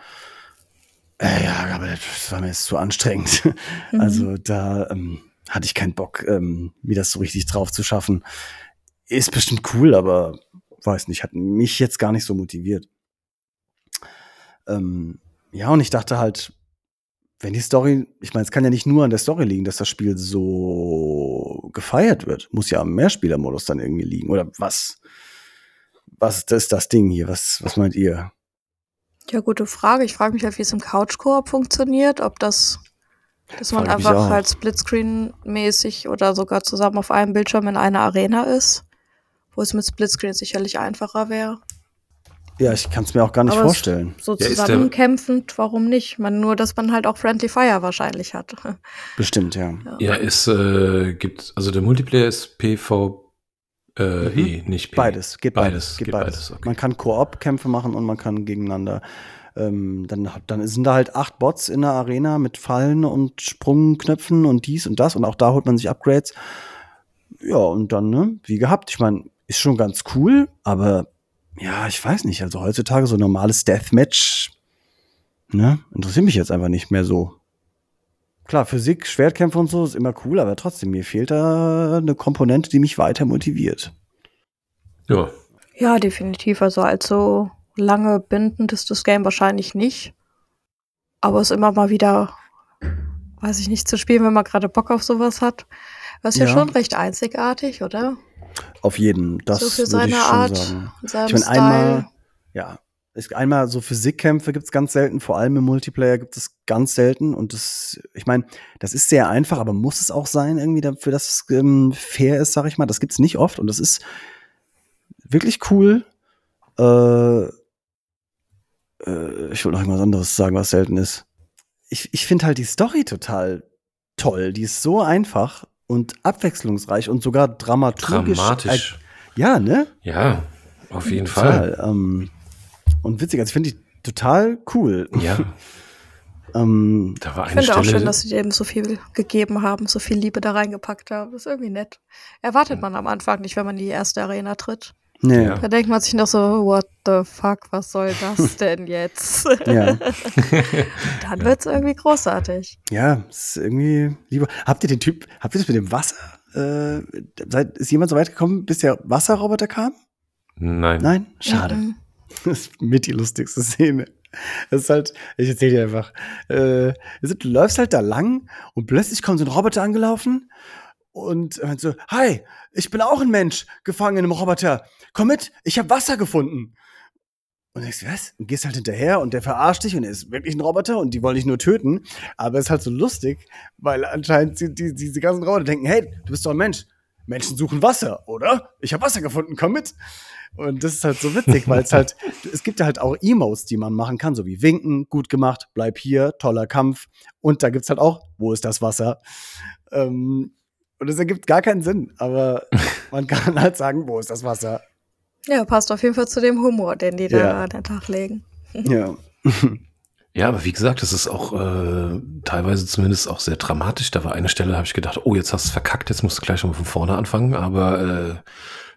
[SPEAKER 1] Äh, ja, aber das war mir jetzt zu anstrengend. Mhm. Also da ähm, hatte ich keinen Bock, ähm, mir das so richtig drauf zu schaffen. Ist bestimmt cool, aber weiß nicht, hat mich jetzt gar nicht so motiviert. Ähm, ja, und ich dachte halt, wenn die Story, ich meine, es kann ja nicht nur an der Story liegen, dass das Spiel so gefeiert wird. Muss ja am Mehrspielermodus dann irgendwie liegen. Oder was? Was ist das Ding hier? Was, was meint ihr?
[SPEAKER 3] Ja, gute Frage. Ich frage mich halt, wie es im Couch-Koop funktioniert, ob das, dass man einfach halt Splitscreen-mäßig oder sogar zusammen auf einem Bildschirm in einer Arena ist, wo es mit Splitscreen sicherlich einfacher wäre.
[SPEAKER 1] Ja, ich kann es mir auch gar nicht Aber vorstellen.
[SPEAKER 3] So ja, zusammenkämpfend, warum nicht? Man, nur, dass man halt auch Friendly Fire wahrscheinlich hat.
[SPEAKER 1] Bestimmt, ja.
[SPEAKER 4] Ja, ja es äh, gibt, also der Multiplayer ist PvP äh, mhm. E, nicht P.
[SPEAKER 1] Beides, geht beides. Geht beides. beides. Okay. Man kann Koop-Kämpfe machen und man kann gegeneinander. Ähm, dann, dann sind da halt acht Bots in der Arena mit Fallen und Sprungknöpfen und dies und das und auch da holt man sich Upgrades. Ja, und dann, ne, wie gehabt. Ich meine, ist schon ganz cool, aber ja, ich weiß nicht. Also heutzutage so normales Deathmatch, ne, interessiert mich jetzt einfach nicht mehr so klar, Physik, Schwertkämpfe und so ist immer cool, aber trotzdem, mir fehlt da eine Komponente, die mich weiter motiviert.
[SPEAKER 4] Ja.
[SPEAKER 3] Ja, definitiv. Also allzu lange bindend ist das Game wahrscheinlich nicht. Aber es ist immer mal wieder, weiß ich nicht, zu spielen, wenn man gerade Bock auf sowas hat. Das ist ja, ja schon recht einzigartig, oder?
[SPEAKER 1] Auf jeden. Das
[SPEAKER 3] so für seine Art, sagen.
[SPEAKER 1] ich meine, einmal, ja, es, einmal so Physikkämpfe gibt es ganz selten, vor allem im Multiplayer gibt es ganz selten. Und das, ich meine, das ist sehr einfach, aber muss es auch sein, irgendwie dafür, dass es ähm, fair ist, sag ich mal. Das gibt es nicht oft und das ist wirklich cool. Äh, äh, ich wollte noch irgendwas anderes sagen, was selten ist. Ich, ich finde halt die Story total toll. Die ist so einfach und abwechslungsreich und sogar dramaturgisch.
[SPEAKER 4] Dramatisch.
[SPEAKER 1] Äh, ja, ne?
[SPEAKER 4] Ja, auf jeden total,
[SPEAKER 1] Fall. Ähm, und witzig. Also finde ich total cool.
[SPEAKER 4] Ja.
[SPEAKER 3] ähm, da war eine ich finde auch schön, dass sie dem so viel gegeben haben, so viel Liebe da reingepackt haben. Das ist irgendwie nett. Erwartet man am Anfang nicht, wenn man in die erste Arena tritt.
[SPEAKER 1] Ja.
[SPEAKER 3] Da denkt man sich noch so, what the fuck, was soll das denn jetzt?
[SPEAKER 1] ja.
[SPEAKER 3] Dann wird es irgendwie großartig.
[SPEAKER 1] Ja, ist irgendwie lieber. Habt ihr den Typ, habt ihr das mit dem Wasser? Äh, seid, ist jemand so weit gekommen, bis der Wasserroboter kam?
[SPEAKER 4] Nein.
[SPEAKER 1] Nein? Schade. Mhm. Das ist mit die lustigste Szene. Das ist halt, ich erzähle dir einfach. Äh, du läufst halt da lang und plötzlich kommt so ein Roboter angelaufen und meint so, hi, ich bin auch ein Mensch, gefangen in einem Roboter. Komm mit, ich habe Wasser gefunden. Und denkst, was? Und gehst halt hinterher und der verarscht dich und er ist wirklich ein Roboter und die wollen dich nur töten. Aber es ist halt so lustig, weil anscheinend die, die, diese ganzen Roboter denken, hey, du bist doch ein Mensch. Menschen suchen Wasser, oder? Ich habe Wasser gefunden, komm mit. Und das ist halt so witzig, weil es halt, es gibt ja halt auch Emotes, die man machen kann, so wie winken, gut gemacht, bleib hier, toller Kampf. Und da gibt's halt auch, wo ist das Wasser? Ähm, und es ergibt gar keinen Sinn, aber man kann halt sagen, wo ist das Wasser?
[SPEAKER 3] Ja, passt auf jeden Fall zu dem Humor, den die ja. da an den Tag legen.
[SPEAKER 1] Ja.
[SPEAKER 4] Ja, aber wie gesagt, das ist auch äh, teilweise zumindest auch sehr dramatisch. Da war eine Stelle, habe ich gedacht, oh, jetzt hast du verkackt, jetzt musst du gleich schon mal von vorne anfangen. Aber äh,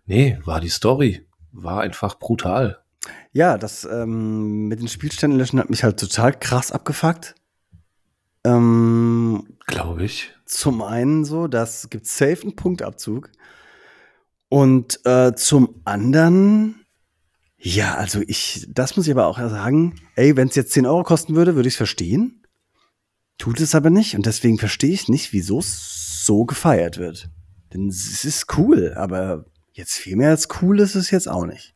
[SPEAKER 4] nee, war die Story war einfach brutal.
[SPEAKER 1] Ja, das ähm, mit den Spielständen löschen hat mich halt total krass abgefuckt. Ähm,
[SPEAKER 4] Glaube ich.
[SPEAKER 1] Zum einen so, das gibt safe einen Punktabzug. Und äh, zum anderen, ja, also ich, das muss ich aber auch sagen, ey, wenn es jetzt 10 Euro kosten würde, würde ich es verstehen. Tut es aber nicht und deswegen verstehe ich nicht, wieso es so gefeiert wird. Denn es ist cool, aber Jetzt viel mehr als cool ist es jetzt auch nicht.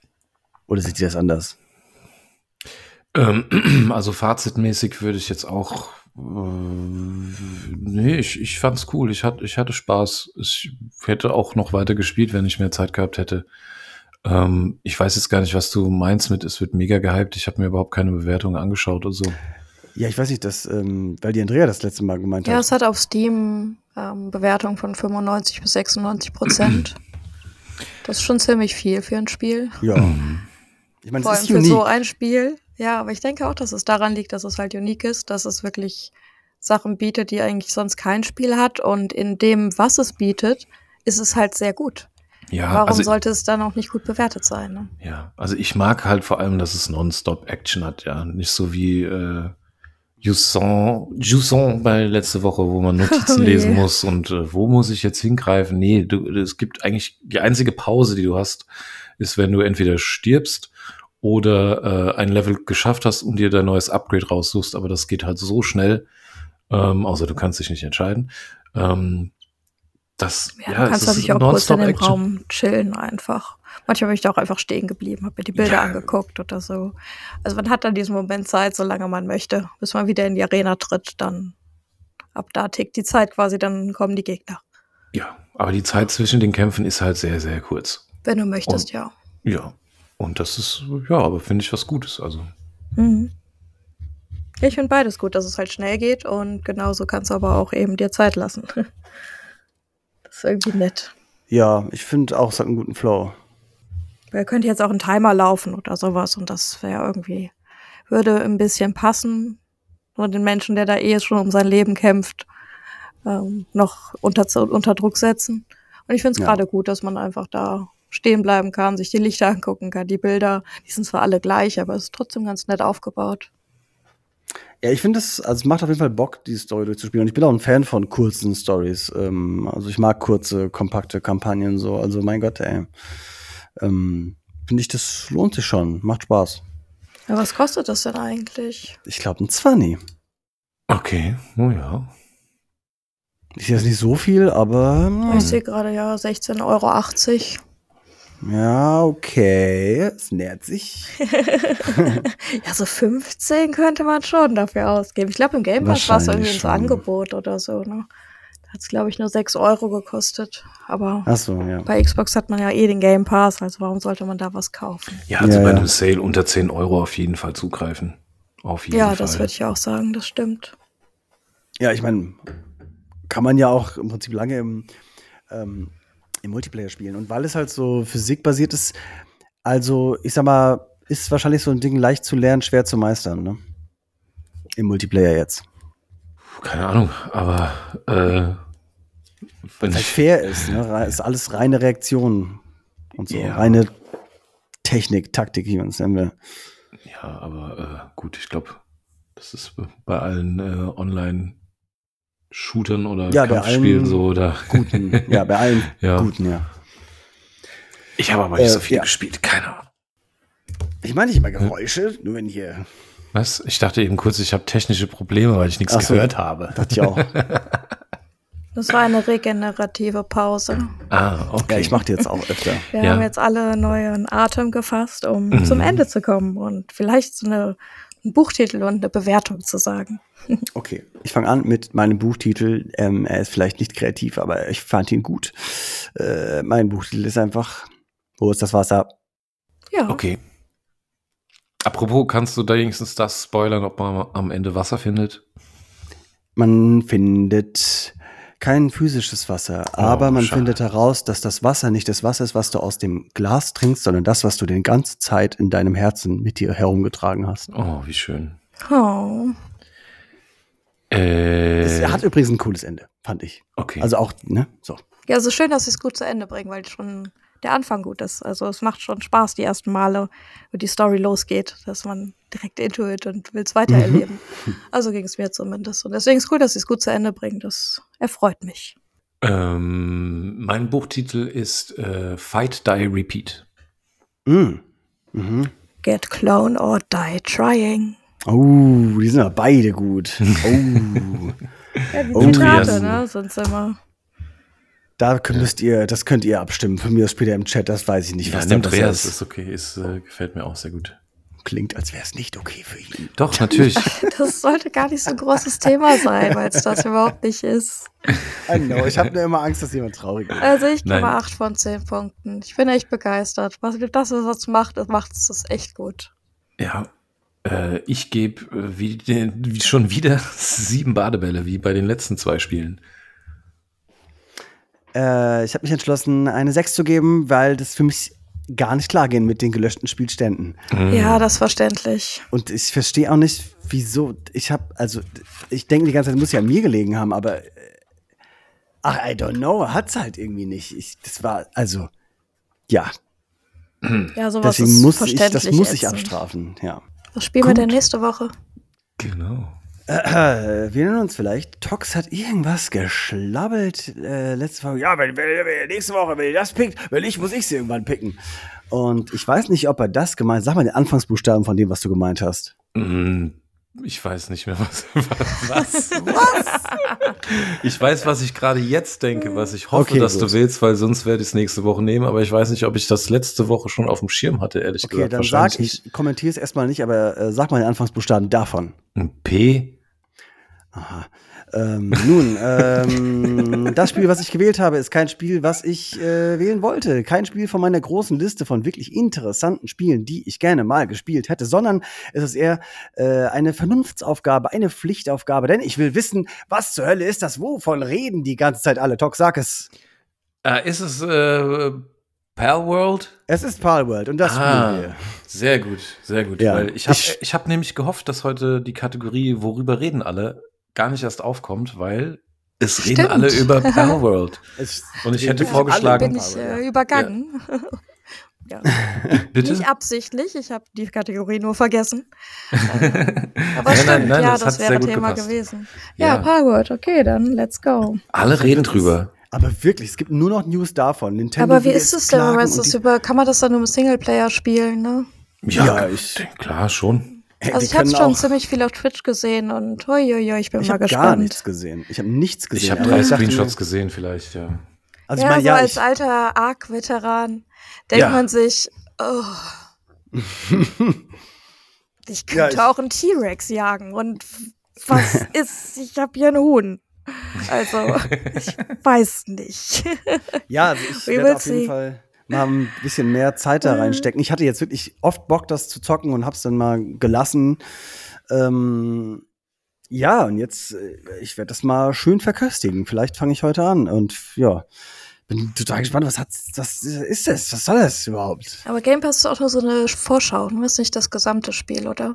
[SPEAKER 1] Oder sieht ihr das anders?
[SPEAKER 4] Ähm, also fazitmäßig würde ich jetzt auch. Äh, nee, ich, ich fand's cool. Ich, hatte ich hatte Spaß. Ich hätte auch noch weiter gespielt, wenn ich mehr Zeit gehabt hätte. Ähm, ich weiß jetzt gar nicht, was du meinst mit, es wird mega gehypt. Ich habe mir überhaupt keine Bewertung angeschaut oder so.
[SPEAKER 1] Ja, ich weiß nicht, das, ähm, weil die Andrea das letzte Mal gemeint
[SPEAKER 3] Ja,
[SPEAKER 1] hat.
[SPEAKER 3] es hat auf Steam ähm, Bewertung von 95 bis 96 Prozent. Das ist schon ziemlich viel für ein Spiel.
[SPEAKER 1] Ja.
[SPEAKER 4] Mhm.
[SPEAKER 1] Ich meine,
[SPEAKER 3] Vor
[SPEAKER 1] es
[SPEAKER 3] allem
[SPEAKER 1] ist
[SPEAKER 3] für
[SPEAKER 1] unique.
[SPEAKER 3] so ein Spiel. Ja, aber ich denke auch, dass es daran liegt, dass es halt unique ist, dass es wirklich Sachen bietet, die eigentlich sonst kein Spiel hat. Und in dem, was es bietet, ist es halt sehr gut.
[SPEAKER 4] Ja,
[SPEAKER 3] Warum
[SPEAKER 4] also,
[SPEAKER 3] sollte es dann auch nicht gut bewertet sein? Ne?
[SPEAKER 4] ja, also ich mag halt vor allem, dass es Non-Stop-Action hat, ja. Nicht so wie äh, Jusson, Jusson bei letzte Woche, wo man Notizen
[SPEAKER 3] Oh
[SPEAKER 4] lesen muss und äh, wo muss ich jetzt hingreifen? Nee, du, es gibt eigentlich die einzige Pause, die du hast, ist, wenn du entweder stirbst oder äh, ein Level geschafft hast und dir dein neues Upgrade raussuchst, aber das geht halt so schnell, ähm, außer du kannst dich nicht entscheiden. Ähm, das,
[SPEAKER 3] Ja,
[SPEAKER 4] ja,
[SPEAKER 3] du kannst natürlich auch kurz in dem. Raum chillen einfach. Manchmal bin ich da auch einfach stehen geblieben, habe mir die Bilder
[SPEAKER 4] Ja.
[SPEAKER 3] angeguckt oder so. Also man hat dann diesen Moment Zeit, solange man möchte, bis man wieder in die Arena tritt, dann ab da tickt die Zeit quasi, dann kommen die Gegner.
[SPEAKER 4] Ja, aber die Zeit zwischen den Kämpfen ist halt sehr, sehr kurz.
[SPEAKER 3] Wenn du möchtest,
[SPEAKER 4] Und-
[SPEAKER 3] ja.
[SPEAKER 4] Ja. Und das ist, ja, aber finde ich was Gutes. Also,
[SPEAKER 3] Mhm. Ich finde beides gut, dass es halt schnell geht und genauso kannst du aber auch eben dir Zeit lassen. Ist irgendwie nett.
[SPEAKER 1] Ja, ich finde auch, es hat einen guten Flow.
[SPEAKER 3] Weil könnte jetzt auch ein Timer laufen oder sowas und das wäre irgendwie, würde ein bisschen passen. Und den Menschen, der da eh schon um sein Leben kämpft, ähm, noch unter, unter Druck setzen. Und ich finde es
[SPEAKER 1] Ja.
[SPEAKER 3] gerade gut, dass man einfach da stehen bleiben kann, sich die Lichter angucken kann, die Bilder, die sind zwar alle gleich, aber es ist trotzdem ganz nett aufgebaut.
[SPEAKER 1] Ja, ich finde es, also es macht auf jeden Fall Bock, die Story durchzuspielen. Und ich bin auch ein Fan von kurzen Stories. Ähm, also ich mag kurze, kompakte Kampagnen so. Also mein Gott, ey. Ähm, finde ich, das lohnt sich schon. Macht Spaß.
[SPEAKER 3] Ja, was kostet das denn eigentlich?
[SPEAKER 1] Ich glaube, ein 20.
[SPEAKER 4] okay, oh ja.
[SPEAKER 1] Ist jetzt nicht so viel, aber hm,
[SPEAKER 3] Ich sehe gerade ja 16,80 Euro.
[SPEAKER 1] Ja, okay. Es nähert sich.
[SPEAKER 3] Ja, so 15 könnte man schon dafür ausgeben. Ich glaube, im Game Pass war es irgendwie
[SPEAKER 1] Wahrscheinlich
[SPEAKER 3] so
[SPEAKER 1] schon.
[SPEAKER 3] Angebot oder so. Ne? Da hat es, glaube ich, nur 6 Euro gekostet. Aber
[SPEAKER 1] Ach so, ja.
[SPEAKER 3] bei Xbox hat man ja eh den Game Pass, also warum sollte man da was kaufen?
[SPEAKER 4] Ja, also
[SPEAKER 1] Ja,
[SPEAKER 4] bei
[SPEAKER 1] ja.
[SPEAKER 4] einem Sale unter 10 Euro auf jeden Fall zugreifen. Auf jeden
[SPEAKER 3] ja,
[SPEAKER 4] Fall.
[SPEAKER 3] das würde ich auch sagen, das stimmt.
[SPEAKER 1] Ja, ich meine, kann man ja auch im Prinzip lange im, ähm, im Multiplayer spielen. Und weil es halt so physikbasiert ist, also ich sag mal, ist wahrscheinlich so ein Ding leicht zu lernen, schwer zu meistern, ne? Im Multiplayer jetzt.
[SPEAKER 4] Keine Ahnung, aber äh, wenn
[SPEAKER 1] es halt fair ist, ne? Ist alles reine Reaktion und so.
[SPEAKER 4] Ja.
[SPEAKER 1] Reine Technik, Taktik, wie man es nennen will.
[SPEAKER 4] ja, aber äh, gut, ich glaube, das ist bei allen äh, Online-Shootern oder
[SPEAKER 1] Ja, bei
[SPEAKER 4] Kampfspielen
[SPEAKER 1] allen
[SPEAKER 4] so oder
[SPEAKER 1] Guten, ja, bei allen
[SPEAKER 4] Ja.
[SPEAKER 1] Guten, ja.
[SPEAKER 4] Ich habe aber nicht
[SPEAKER 1] Äh,
[SPEAKER 4] so viel
[SPEAKER 1] ja.
[SPEAKER 4] gespielt, keine Ahnung.
[SPEAKER 1] Ich meine nicht immer Geräusche, nur wenn hier.
[SPEAKER 4] Was? Ich dachte eben kurz, ich habe technische Probleme, weil ich nichts
[SPEAKER 1] Ach so.
[SPEAKER 4] gehört habe.
[SPEAKER 1] Dachte ich auch.
[SPEAKER 3] Das war eine regenerative Pause.
[SPEAKER 4] Ah, okay.
[SPEAKER 1] Ja, ich mache die jetzt auch öfter.
[SPEAKER 3] Wir
[SPEAKER 4] Ja.
[SPEAKER 3] haben jetzt alle neuen Atem gefasst, um
[SPEAKER 4] Mhm.
[SPEAKER 3] zum Ende zu kommen und vielleicht so eine, einen Buchtitel und eine Bewertung zu sagen.
[SPEAKER 1] Okay, ich fange an mit meinem Buchtitel. Ähm, er ist vielleicht nicht kreativ, aber ich fand ihn gut. Äh, mein Buchtitel ist einfach Wo ist das Wasser?
[SPEAKER 3] Ja.
[SPEAKER 4] Okay. Apropos, kannst du da wenigstens das spoilern, ob man am Ende Wasser findet?
[SPEAKER 1] Man findet kein physisches Wasser, aber man
[SPEAKER 4] schade.
[SPEAKER 1] findet heraus, dass das Wasser nicht das Wasser ist, was du aus dem Glas trinkst, sondern das, was du die ganze Zeit in deinem Herzen mit dir herumgetragen hast.
[SPEAKER 4] Oh, wie schön.
[SPEAKER 3] Oh.
[SPEAKER 4] Äh,
[SPEAKER 1] Es hat übrigens ein cooles Ende, fand ich.
[SPEAKER 4] okay.
[SPEAKER 1] Also auch, ne? So.
[SPEAKER 3] Ja, es ist schön, dass sie es gut zu Ende bringen, weil schon der Anfang gut ist. Also es macht schon Spaß, die ersten Male, wo die Story losgeht, dass man direkt into it und will es weitererleben. Also ging es mir zumindest. Und deswegen ist es cool, dass sie es gut zu Ende bringen. Das erfreut mich.
[SPEAKER 4] ähm, mein Buchtitel ist äh, Fight, Die, Repeat.
[SPEAKER 1] Mm. Mhm.
[SPEAKER 3] Get clone or die trying.
[SPEAKER 1] Oh, die sind ja beide gut. Oh.
[SPEAKER 3] Ja, die
[SPEAKER 1] Oh,
[SPEAKER 3] Zitate,
[SPEAKER 4] yes.
[SPEAKER 3] ne, sind immer.
[SPEAKER 1] Da könnt- müsst ihr, das könnt ihr abstimmen. Von mir aus später im Chat, das weiß ich nicht,
[SPEAKER 4] Ja,
[SPEAKER 1] was da
[SPEAKER 4] nimm
[SPEAKER 1] besser
[SPEAKER 4] Dreas,
[SPEAKER 1] ist.
[SPEAKER 4] ist okay, ist, äh, gefällt mir auch sehr gut.
[SPEAKER 1] Klingt, als wäre es nicht okay für ihn.
[SPEAKER 4] Doch, natürlich.
[SPEAKER 3] Das sollte gar nicht so ein großes Thema sein, weil es das überhaupt nicht ist.
[SPEAKER 1] I know, ich habe nur immer Angst, dass jemand traurig ist.
[SPEAKER 3] Also ich gebe
[SPEAKER 4] Nein.
[SPEAKER 3] 8 von 10 Punkten. Ich bin echt begeistert. Was das, was es macht, das macht es echt gut.
[SPEAKER 4] ja. Äh, ich gebe äh, wie, wie schon wieder sieben Badebälle, wie bei den letzten zwei Spielen.
[SPEAKER 1] Äh, ich habe mich entschlossen, eine 6 zu geben, weil das für mich gar nicht klar gehen mit den gelöschten Spielständen.
[SPEAKER 3] Mhm. Ja, das ist verständlich.
[SPEAKER 1] Und ich verstehe auch nicht, wieso. Ich habe, also, ich denke die ganze Zeit, muss ja an mir gelegen haben, aber äh, ach, I don't know, hat's halt irgendwie nicht. Ich, das war, also, ja.
[SPEAKER 3] Ja, sowas
[SPEAKER 1] Deswegen
[SPEAKER 3] ist
[SPEAKER 1] muss ich, das muss ich
[SPEAKER 3] ätzend.
[SPEAKER 1] abstrafen, ja.
[SPEAKER 3] Was spielen wir denn nächste Woche?
[SPEAKER 4] Genau.
[SPEAKER 1] Äh, wir nennen uns vielleicht. Tox hat irgendwas geschlabbelt äh, letzte Woche. Ja, wenn, wenn, wenn nächste Woche, wenn ihr das pickt, wenn ich, muss ich sie irgendwann picken. Und ich weiß nicht, ob er das gemeint Sag mal den Anfangsbuchstaben von dem, was du gemeint hast.
[SPEAKER 4] Mm, Ich weiß nicht mehr, was. Was? was? Ich weiß, was ich gerade jetzt denke, was ich hoffe,
[SPEAKER 1] Okay,
[SPEAKER 4] dass
[SPEAKER 1] gut.
[SPEAKER 4] du willst, weil sonst werde ich es nächste Woche nehmen. Aber ich weiß nicht, ob ich das letzte Woche schon auf dem Schirm hatte, ehrlich
[SPEAKER 1] Okay,
[SPEAKER 4] gesagt.
[SPEAKER 1] dann
[SPEAKER 4] Wahrscheinlich
[SPEAKER 1] sag ich, kommentiere es erstmal nicht, aber äh, sag mal den Anfangsbuchstaben davon.
[SPEAKER 4] Ein P.
[SPEAKER 1] Aha. Ähm, nun, ähm, das Spiel, was ich gewählt habe, ist kein Spiel, was ich äh, wählen wollte. Kein Spiel von meiner großen Liste von wirklich interessanten Spielen, die ich gerne mal gespielt hätte, sondern es ist eher äh, eine Vernunftsaufgabe, eine Pflichtaufgabe, denn ich will wissen, was zur Hölle ist das? Wovon reden die ganze Zeit alle? Tox, sag es.
[SPEAKER 4] Äh, ist es äh, Pal World?
[SPEAKER 1] Es ist Palworld und das
[SPEAKER 4] Ah,
[SPEAKER 1] spielen wir.
[SPEAKER 4] sehr gut, sehr gut.
[SPEAKER 1] Ja.
[SPEAKER 4] Weil ich habe
[SPEAKER 1] Ich-
[SPEAKER 4] ich hab nämlich gehofft, dass heute die Kategorie Worüber reden alle gar nicht erst aufkommt, weil es reden
[SPEAKER 3] Stimmt.
[SPEAKER 4] alle über Pal World. Und ich hätte
[SPEAKER 1] reden
[SPEAKER 4] vorgeschlagen-
[SPEAKER 1] alle
[SPEAKER 3] Bin ich äh, übergangen. Ja.
[SPEAKER 4] Bitte?
[SPEAKER 3] Nicht absichtlich, ich habe die Kategorie nur vergessen. Aber
[SPEAKER 4] Nein,
[SPEAKER 3] stimmt,
[SPEAKER 4] nein, nein,
[SPEAKER 3] ja,
[SPEAKER 4] das
[SPEAKER 3] das, wäre Thema
[SPEAKER 4] gepasst.
[SPEAKER 3] gewesen.
[SPEAKER 4] Ja.
[SPEAKER 3] Ja, Palworld, okay, dann let's go.
[SPEAKER 4] Alle reden drüber.
[SPEAKER 1] Aber wirklich, es gibt nur noch News davon. Nintendo
[SPEAKER 3] Aber wie ist es denn, wenn man das über, kann man das dann nur im Singleplayer spielen, ne?
[SPEAKER 4] Ja,
[SPEAKER 1] Ja, ich-
[SPEAKER 4] klar, schon.
[SPEAKER 1] Hey,
[SPEAKER 3] Also ich habe schon ziemlich viel auf Twitch gesehen und uiuiui, ich bin
[SPEAKER 1] Ich
[SPEAKER 3] mal
[SPEAKER 1] habe gar
[SPEAKER 3] gespannt.
[SPEAKER 1] nichts gesehen. Ich habe nichts gesehen.
[SPEAKER 4] Ich habe drei Screenshots gesehen, vielleicht, ja.
[SPEAKER 1] Also
[SPEAKER 3] ja,
[SPEAKER 1] ich meine,
[SPEAKER 3] so
[SPEAKER 1] ja,
[SPEAKER 3] als
[SPEAKER 1] ich,
[SPEAKER 3] alter Arc-Veteran denkt
[SPEAKER 4] Ja.
[SPEAKER 3] man sich, oh, ich
[SPEAKER 1] Ja,
[SPEAKER 3] könnte
[SPEAKER 1] ich-
[SPEAKER 3] auch einen T-Rex jagen und was ist, ich habe hier einen Huhn. Also, ich weiß nicht.
[SPEAKER 1] ja, also ich
[SPEAKER 3] We
[SPEAKER 1] werde
[SPEAKER 3] will
[SPEAKER 1] auf jeden
[SPEAKER 3] see.
[SPEAKER 1] Fall mal ein bisschen mehr Zeit da reinstecken. Ich hatte jetzt wirklich oft Bock, das zu zocken und hab's dann mal gelassen. Ähm, ja, und jetzt, äh, ich werde das mal schön verköstigen. Vielleicht fange ich heute an und ja, bin total gespannt, was hat, was ist das? Was soll das überhaupt?
[SPEAKER 3] Aber Game Pass ist auch nur so eine Vorschau, das ist nicht das gesamte Spiel, oder?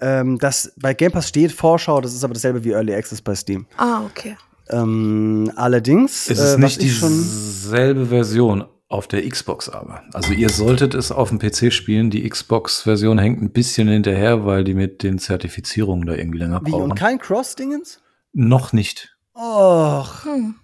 [SPEAKER 1] Ähm, das bei Game Pass steht Vorschau, das ist aber dasselbe wie Early Access bei Steam.
[SPEAKER 3] Ah, okay.
[SPEAKER 1] Ähm, allerdings
[SPEAKER 4] Es
[SPEAKER 1] äh,
[SPEAKER 4] ist
[SPEAKER 1] was
[SPEAKER 4] nicht dieselbe Version auf der Xbox aber. Also ihr solltet es auf dem PC spielen. Die Xbox-Version hängt ein bisschen hinterher, weil die mit den Zertifizierungen da irgendwie länger
[SPEAKER 1] wie und
[SPEAKER 4] brauchen.
[SPEAKER 1] kein Cross-Dingens?
[SPEAKER 4] Noch nicht.
[SPEAKER 1] Och,
[SPEAKER 3] Hm.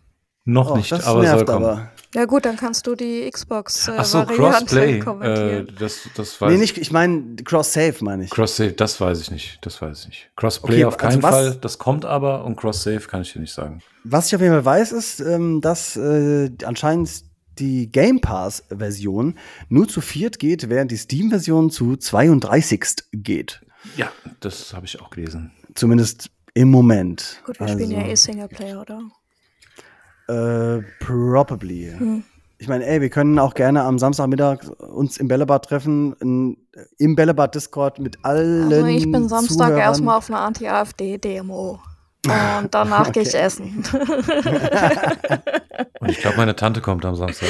[SPEAKER 4] Noch
[SPEAKER 1] och
[SPEAKER 4] nicht,
[SPEAKER 1] das
[SPEAKER 4] aber soll
[SPEAKER 1] nervt
[SPEAKER 4] kommen.
[SPEAKER 1] aber.
[SPEAKER 3] Ja gut, dann kannst du die Xbox äh,
[SPEAKER 4] Ach so, Crossplay. Äh, das, das weiß
[SPEAKER 1] Nee, nicht, ich meine Cross-Save, meine ich.
[SPEAKER 4] Cross-Save, das weiß ich nicht. Das weiß ich nicht. Crossplay
[SPEAKER 1] Okay,
[SPEAKER 4] auf
[SPEAKER 1] also
[SPEAKER 4] keinen
[SPEAKER 1] was-
[SPEAKER 4] Fall. Das kommt aber und Cross-Save kann ich dir nicht sagen.
[SPEAKER 1] Was ich auf jeden Fall weiß, ist, ähm, dass äh, anscheinend die Game Pass-Version nur zu viert geht, während die Steam-Version zu 32 geht.
[SPEAKER 4] Ja, das habe ich auch gelesen.
[SPEAKER 1] Zumindest im Moment.
[SPEAKER 3] Gut, wir spielen ja
[SPEAKER 1] Also,
[SPEAKER 3] eh Singleplayer, oder?
[SPEAKER 1] Äh, probably.
[SPEAKER 3] Hm.
[SPEAKER 1] Ich meine, ey, wir können auch gerne am Samstagmittag uns im Bällebad treffen, in, im Bällebad-Discord mit allen.
[SPEAKER 3] Also ich bin Samstag
[SPEAKER 1] Zuhörern.
[SPEAKER 3] erstmal auf einer Anti-AfD-Demo. Und danach gehe ich
[SPEAKER 1] Okay.
[SPEAKER 3] essen.
[SPEAKER 4] Und ich glaube, meine Tante kommt am Samstag.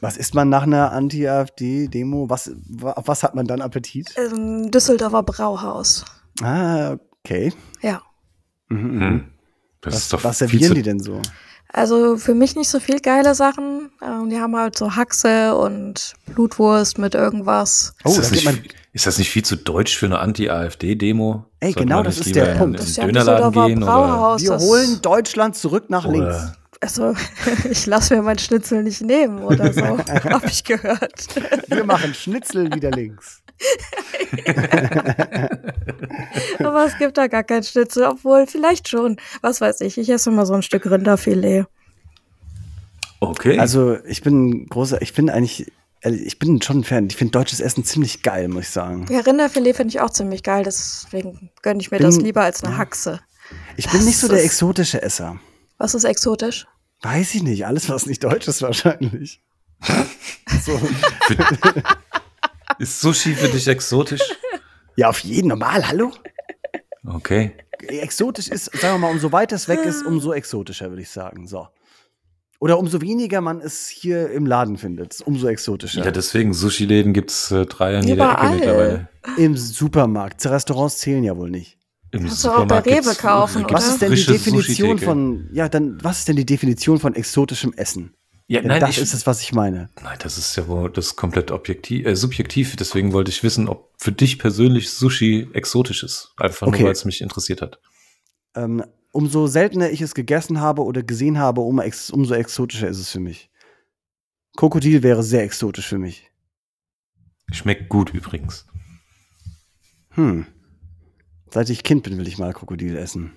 [SPEAKER 1] Was isst man nach einer Anti-AfD-Demo? Was, wa- auf was hat man dann Appetit?
[SPEAKER 3] Im Düsseldorfer Brauhaus.
[SPEAKER 1] Ah, okay.
[SPEAKER 3] Ja.
[SPEAKER 1] Mhm, mhm.
[SPEAKER 4] Hm. Das
[SPEAKER 1] Was,
[SPEAKER 4] ist doch
[SPEAKER 1] was servieren die denn so?
[SPEAKER 3] Also für mich nicht so viel geile Sachen. Ähm, die haben halt so Haxe und Blutwurst mit irgendwas.
[SPEAKER 1] Oh,
[SPEAKER 4] ist,
[SPEAKER 1] da
[SPEAKER 4] das
[SPEAKER 1] geht man-
[SPEAKER 4] ist das nicht viel zu deutsch für eine Anti-AfD-Demo?
[SPEAKER 1] Ey,
[SPEAKER 4] Sollten
[SPEAKER 1] genau das ist der
[SPEAKER 4] in-
[SPEAKER 1] Punkt.
[SPEAKER 4] In
[SPEAKER 3] Das ist ja
[SPEAKER 4] gehen oder,
[SPEAKER 3] Brauhaus.
[SPEAKER 1] Wir holen Deutschland zurück nach links.
[SPEAKER 4] oder
[SPEAKER 3] Also ich lasse mir mein Schnitzel nicht nehmen oder so. Hab ich gehört.
[SPEAKER 1] Wir machen Schnitzel wieder links.
[SPEAKER 3] Aber es gibt da gar kein Schnitzel, obwohl vielleicht schon. Was weiß ich, ich esse immer so ein Stück Rinderfilet.
[SPEAKER 4] Okay.
[SPEAKER 1] Also, ich bin großer, ich bin eigentlich, ich bin schon ein Fan. Ich finde deutsches Essen ziemlich geil, muss ich sagen.
[SPEAKER 3] Ja, Rinderfilet finde ich auch ziemlich geil, deswegen gönne ich mir
[SPEAKER 1] Bin-
[SPEAKER 3] das lieber als eine Haxe.
[SPEAKER 1] Ich bin
[SPEAKER 3] Das
[SPEAKER 1] nicht so der
[SPEAKER 3] ist-
[SPEAKER 1] exotische Esser.
[SPEAKER 3] Was ist exotisch?
[SPEAKER 1] Weiß ich nicht. Alles, was nicht deutsch ist, wahrscheinlich. so.
[SPEAKER 4] ist Sushi für dich exotisch?
[SPEAKER 1] Ja, auf jeden normal, hallo?
[SPEAKER 4] Okay.
[SPEAKER 1] Exotisch ist, sagen wir mal, umso weiter es weg ist, umso exotischer, würde ich sagen. So. Oder umso weniger man es hier im Laden findet, umso exotischer.
[SPEAKER 4] Ja, deswegen, Sushi-Läden gibt es äh, drei an jeder Ecke
[SPEAKER 3] Überall.
[SPEAKER 4] mittlerweile.
[SPEAKER 1] Im Supermarkt. Restaurants zählen ja wohl nicht.
[SPEAKER 4] Im
[SPEAKER 3] Kannst du auch bei Rewe
[SPEAKER 4] gibt's-
[SPEAKER 3] kaufen,
[SPEAKER 4] gibt's
[SPEAKER 1] Was ist denn die
[SPEAKER 4] frische
[SPEAKER 1] Definition von, ja, dann, was ist denn die Definition von exotischem Essen?
[SPEAKER 4] Ja,
[SPEAKER 1] Denn
[SPEAKER 4] nein,
[SPEAKER 1] das
[SPEAKER 4] ich,
[SPEAKER 1] ist es, was ich meine.
[SPEAKER 4] nein, das ist ja wohl das komplett objektiv, äh, subjektiv. Deswegen wollte ich wissen, ob für dich persönlich Sushi exotisch ist. Einfach
[SPEAKER 1] Okay.
[SPEAKER 4] nur, weil es mich interessiert hat.
[SPEAKER 1] Ähm, umso seltener ich es gegessen habe oder gesehen habe, um, ex, umso exotischer ist es für mich. Krokodil wäre sehr exotisch für mich.
[SPEAKER 4] Schmeckt gut übrigens.
[SPEAKER 1] Hm. Seit ich Kind bin, will ich mal Krokodil essen.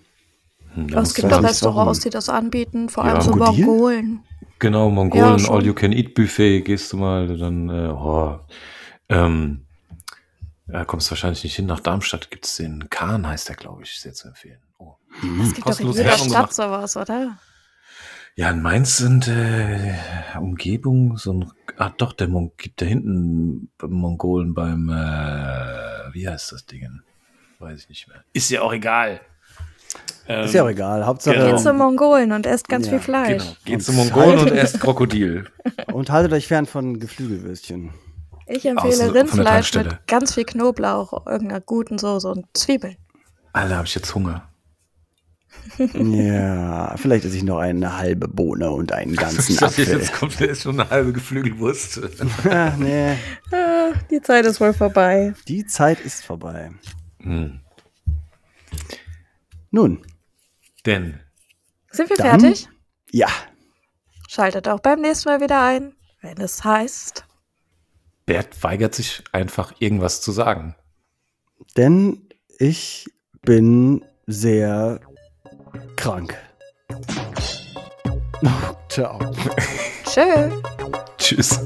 [SPEAKER 4] Hm, da
[SPEAKER 3] Aber es gibt
[SPEAKER 4] mal-
[SPEAKER 3] Restaurants, die das anbieten, vor
[SPEAKER 4] Ja,
[SPEAKER 3] allem so
[SPEAKER 1] Krokodil?
[SPEAKER 3] Mongolen.
[SPEAKER 4] Genau, Mongolen,
[SPEAKER 3] Ja, schon.
[SPEAKER 4] All-You-Can-Eat-Buffet, gehst du mal, dann, äh, oh, ähm, ja, kommst wahrscheinlich nicht hin. Nach Darmstadt gibt's den Kahn, heißt der, glaube ich, sehr zu empfehlen. Oh.
[SPEAKER 3] Es gibt doch in jeder Stadt sowas, oder?
[SPEAKER 4] Ja, in Mainz sind äh, Umgebung so ein, ah doch, der Mon gibt da hinten beim Mongolen beim, äh, wie heißt das Ding? Weiß ich nicht mehr. Ist ja auch egal. Ähm,
[SPEAKER 1] Ist ja auch egal. Hauptsache.
[SPEAKER 4] Genau.
[SPEAKER 3] Geht zu Mongolen und esst ganz
[SPEAKER 1] Ja,
[SPEAKER 3] viel Fleisch.
[SPEAKER 4] Genau. Geht
[SPEAKER 1] Und
[SPEAKER 4] zum Mongolen und esst Krokodil.
[SPEAKER 1] Und haltet euch fern von Geflügelwürstchen.
[SPEAKER 3] Ich empfehle Rindfleisch mit ganz viel Knoblauch, irgendeiner guten Soße und Zwiebeln.
[SPEAKER 4] Alter, habe ich jetzt Hunger.
[SPEAKER 1] ja, vielleicht esse ich noch eine halbe Bohne und einen ganzen Apfel.
[SPEAKER 4] Jetzt kommt jetzt schon eine halbe Geflügelwurst.
[SPEAKER 1] Ah, nee,
[SPEAKER 3] Ah, die Zeit ist wohl vorbei.
[SPEAKER 1] die Zeit ist vorbei.
[SPEAKER 4] Hm.
[SPEAKER 1] Nun,
[SPEAKER 3] Sind
[SPEAKER 4] Denn
[SPEAKER 3] wir
[SPEAKER 1] Dann-
[SPEAKER 3] fertig?
[SPEAKER 1] ja,
[SPEAKER 3] Schaltet auch beim nächsten Mal wieder ein, wenn es heißt.
[SPEAKER 4] Bert weigert sich einfach irgendwas zu sagen.
[SPEAKER 1] denn ich bin sehr krank. Oh, ciao.
[SPEAKER 3] Tschö.
[SPEAKER 4] Tschüss.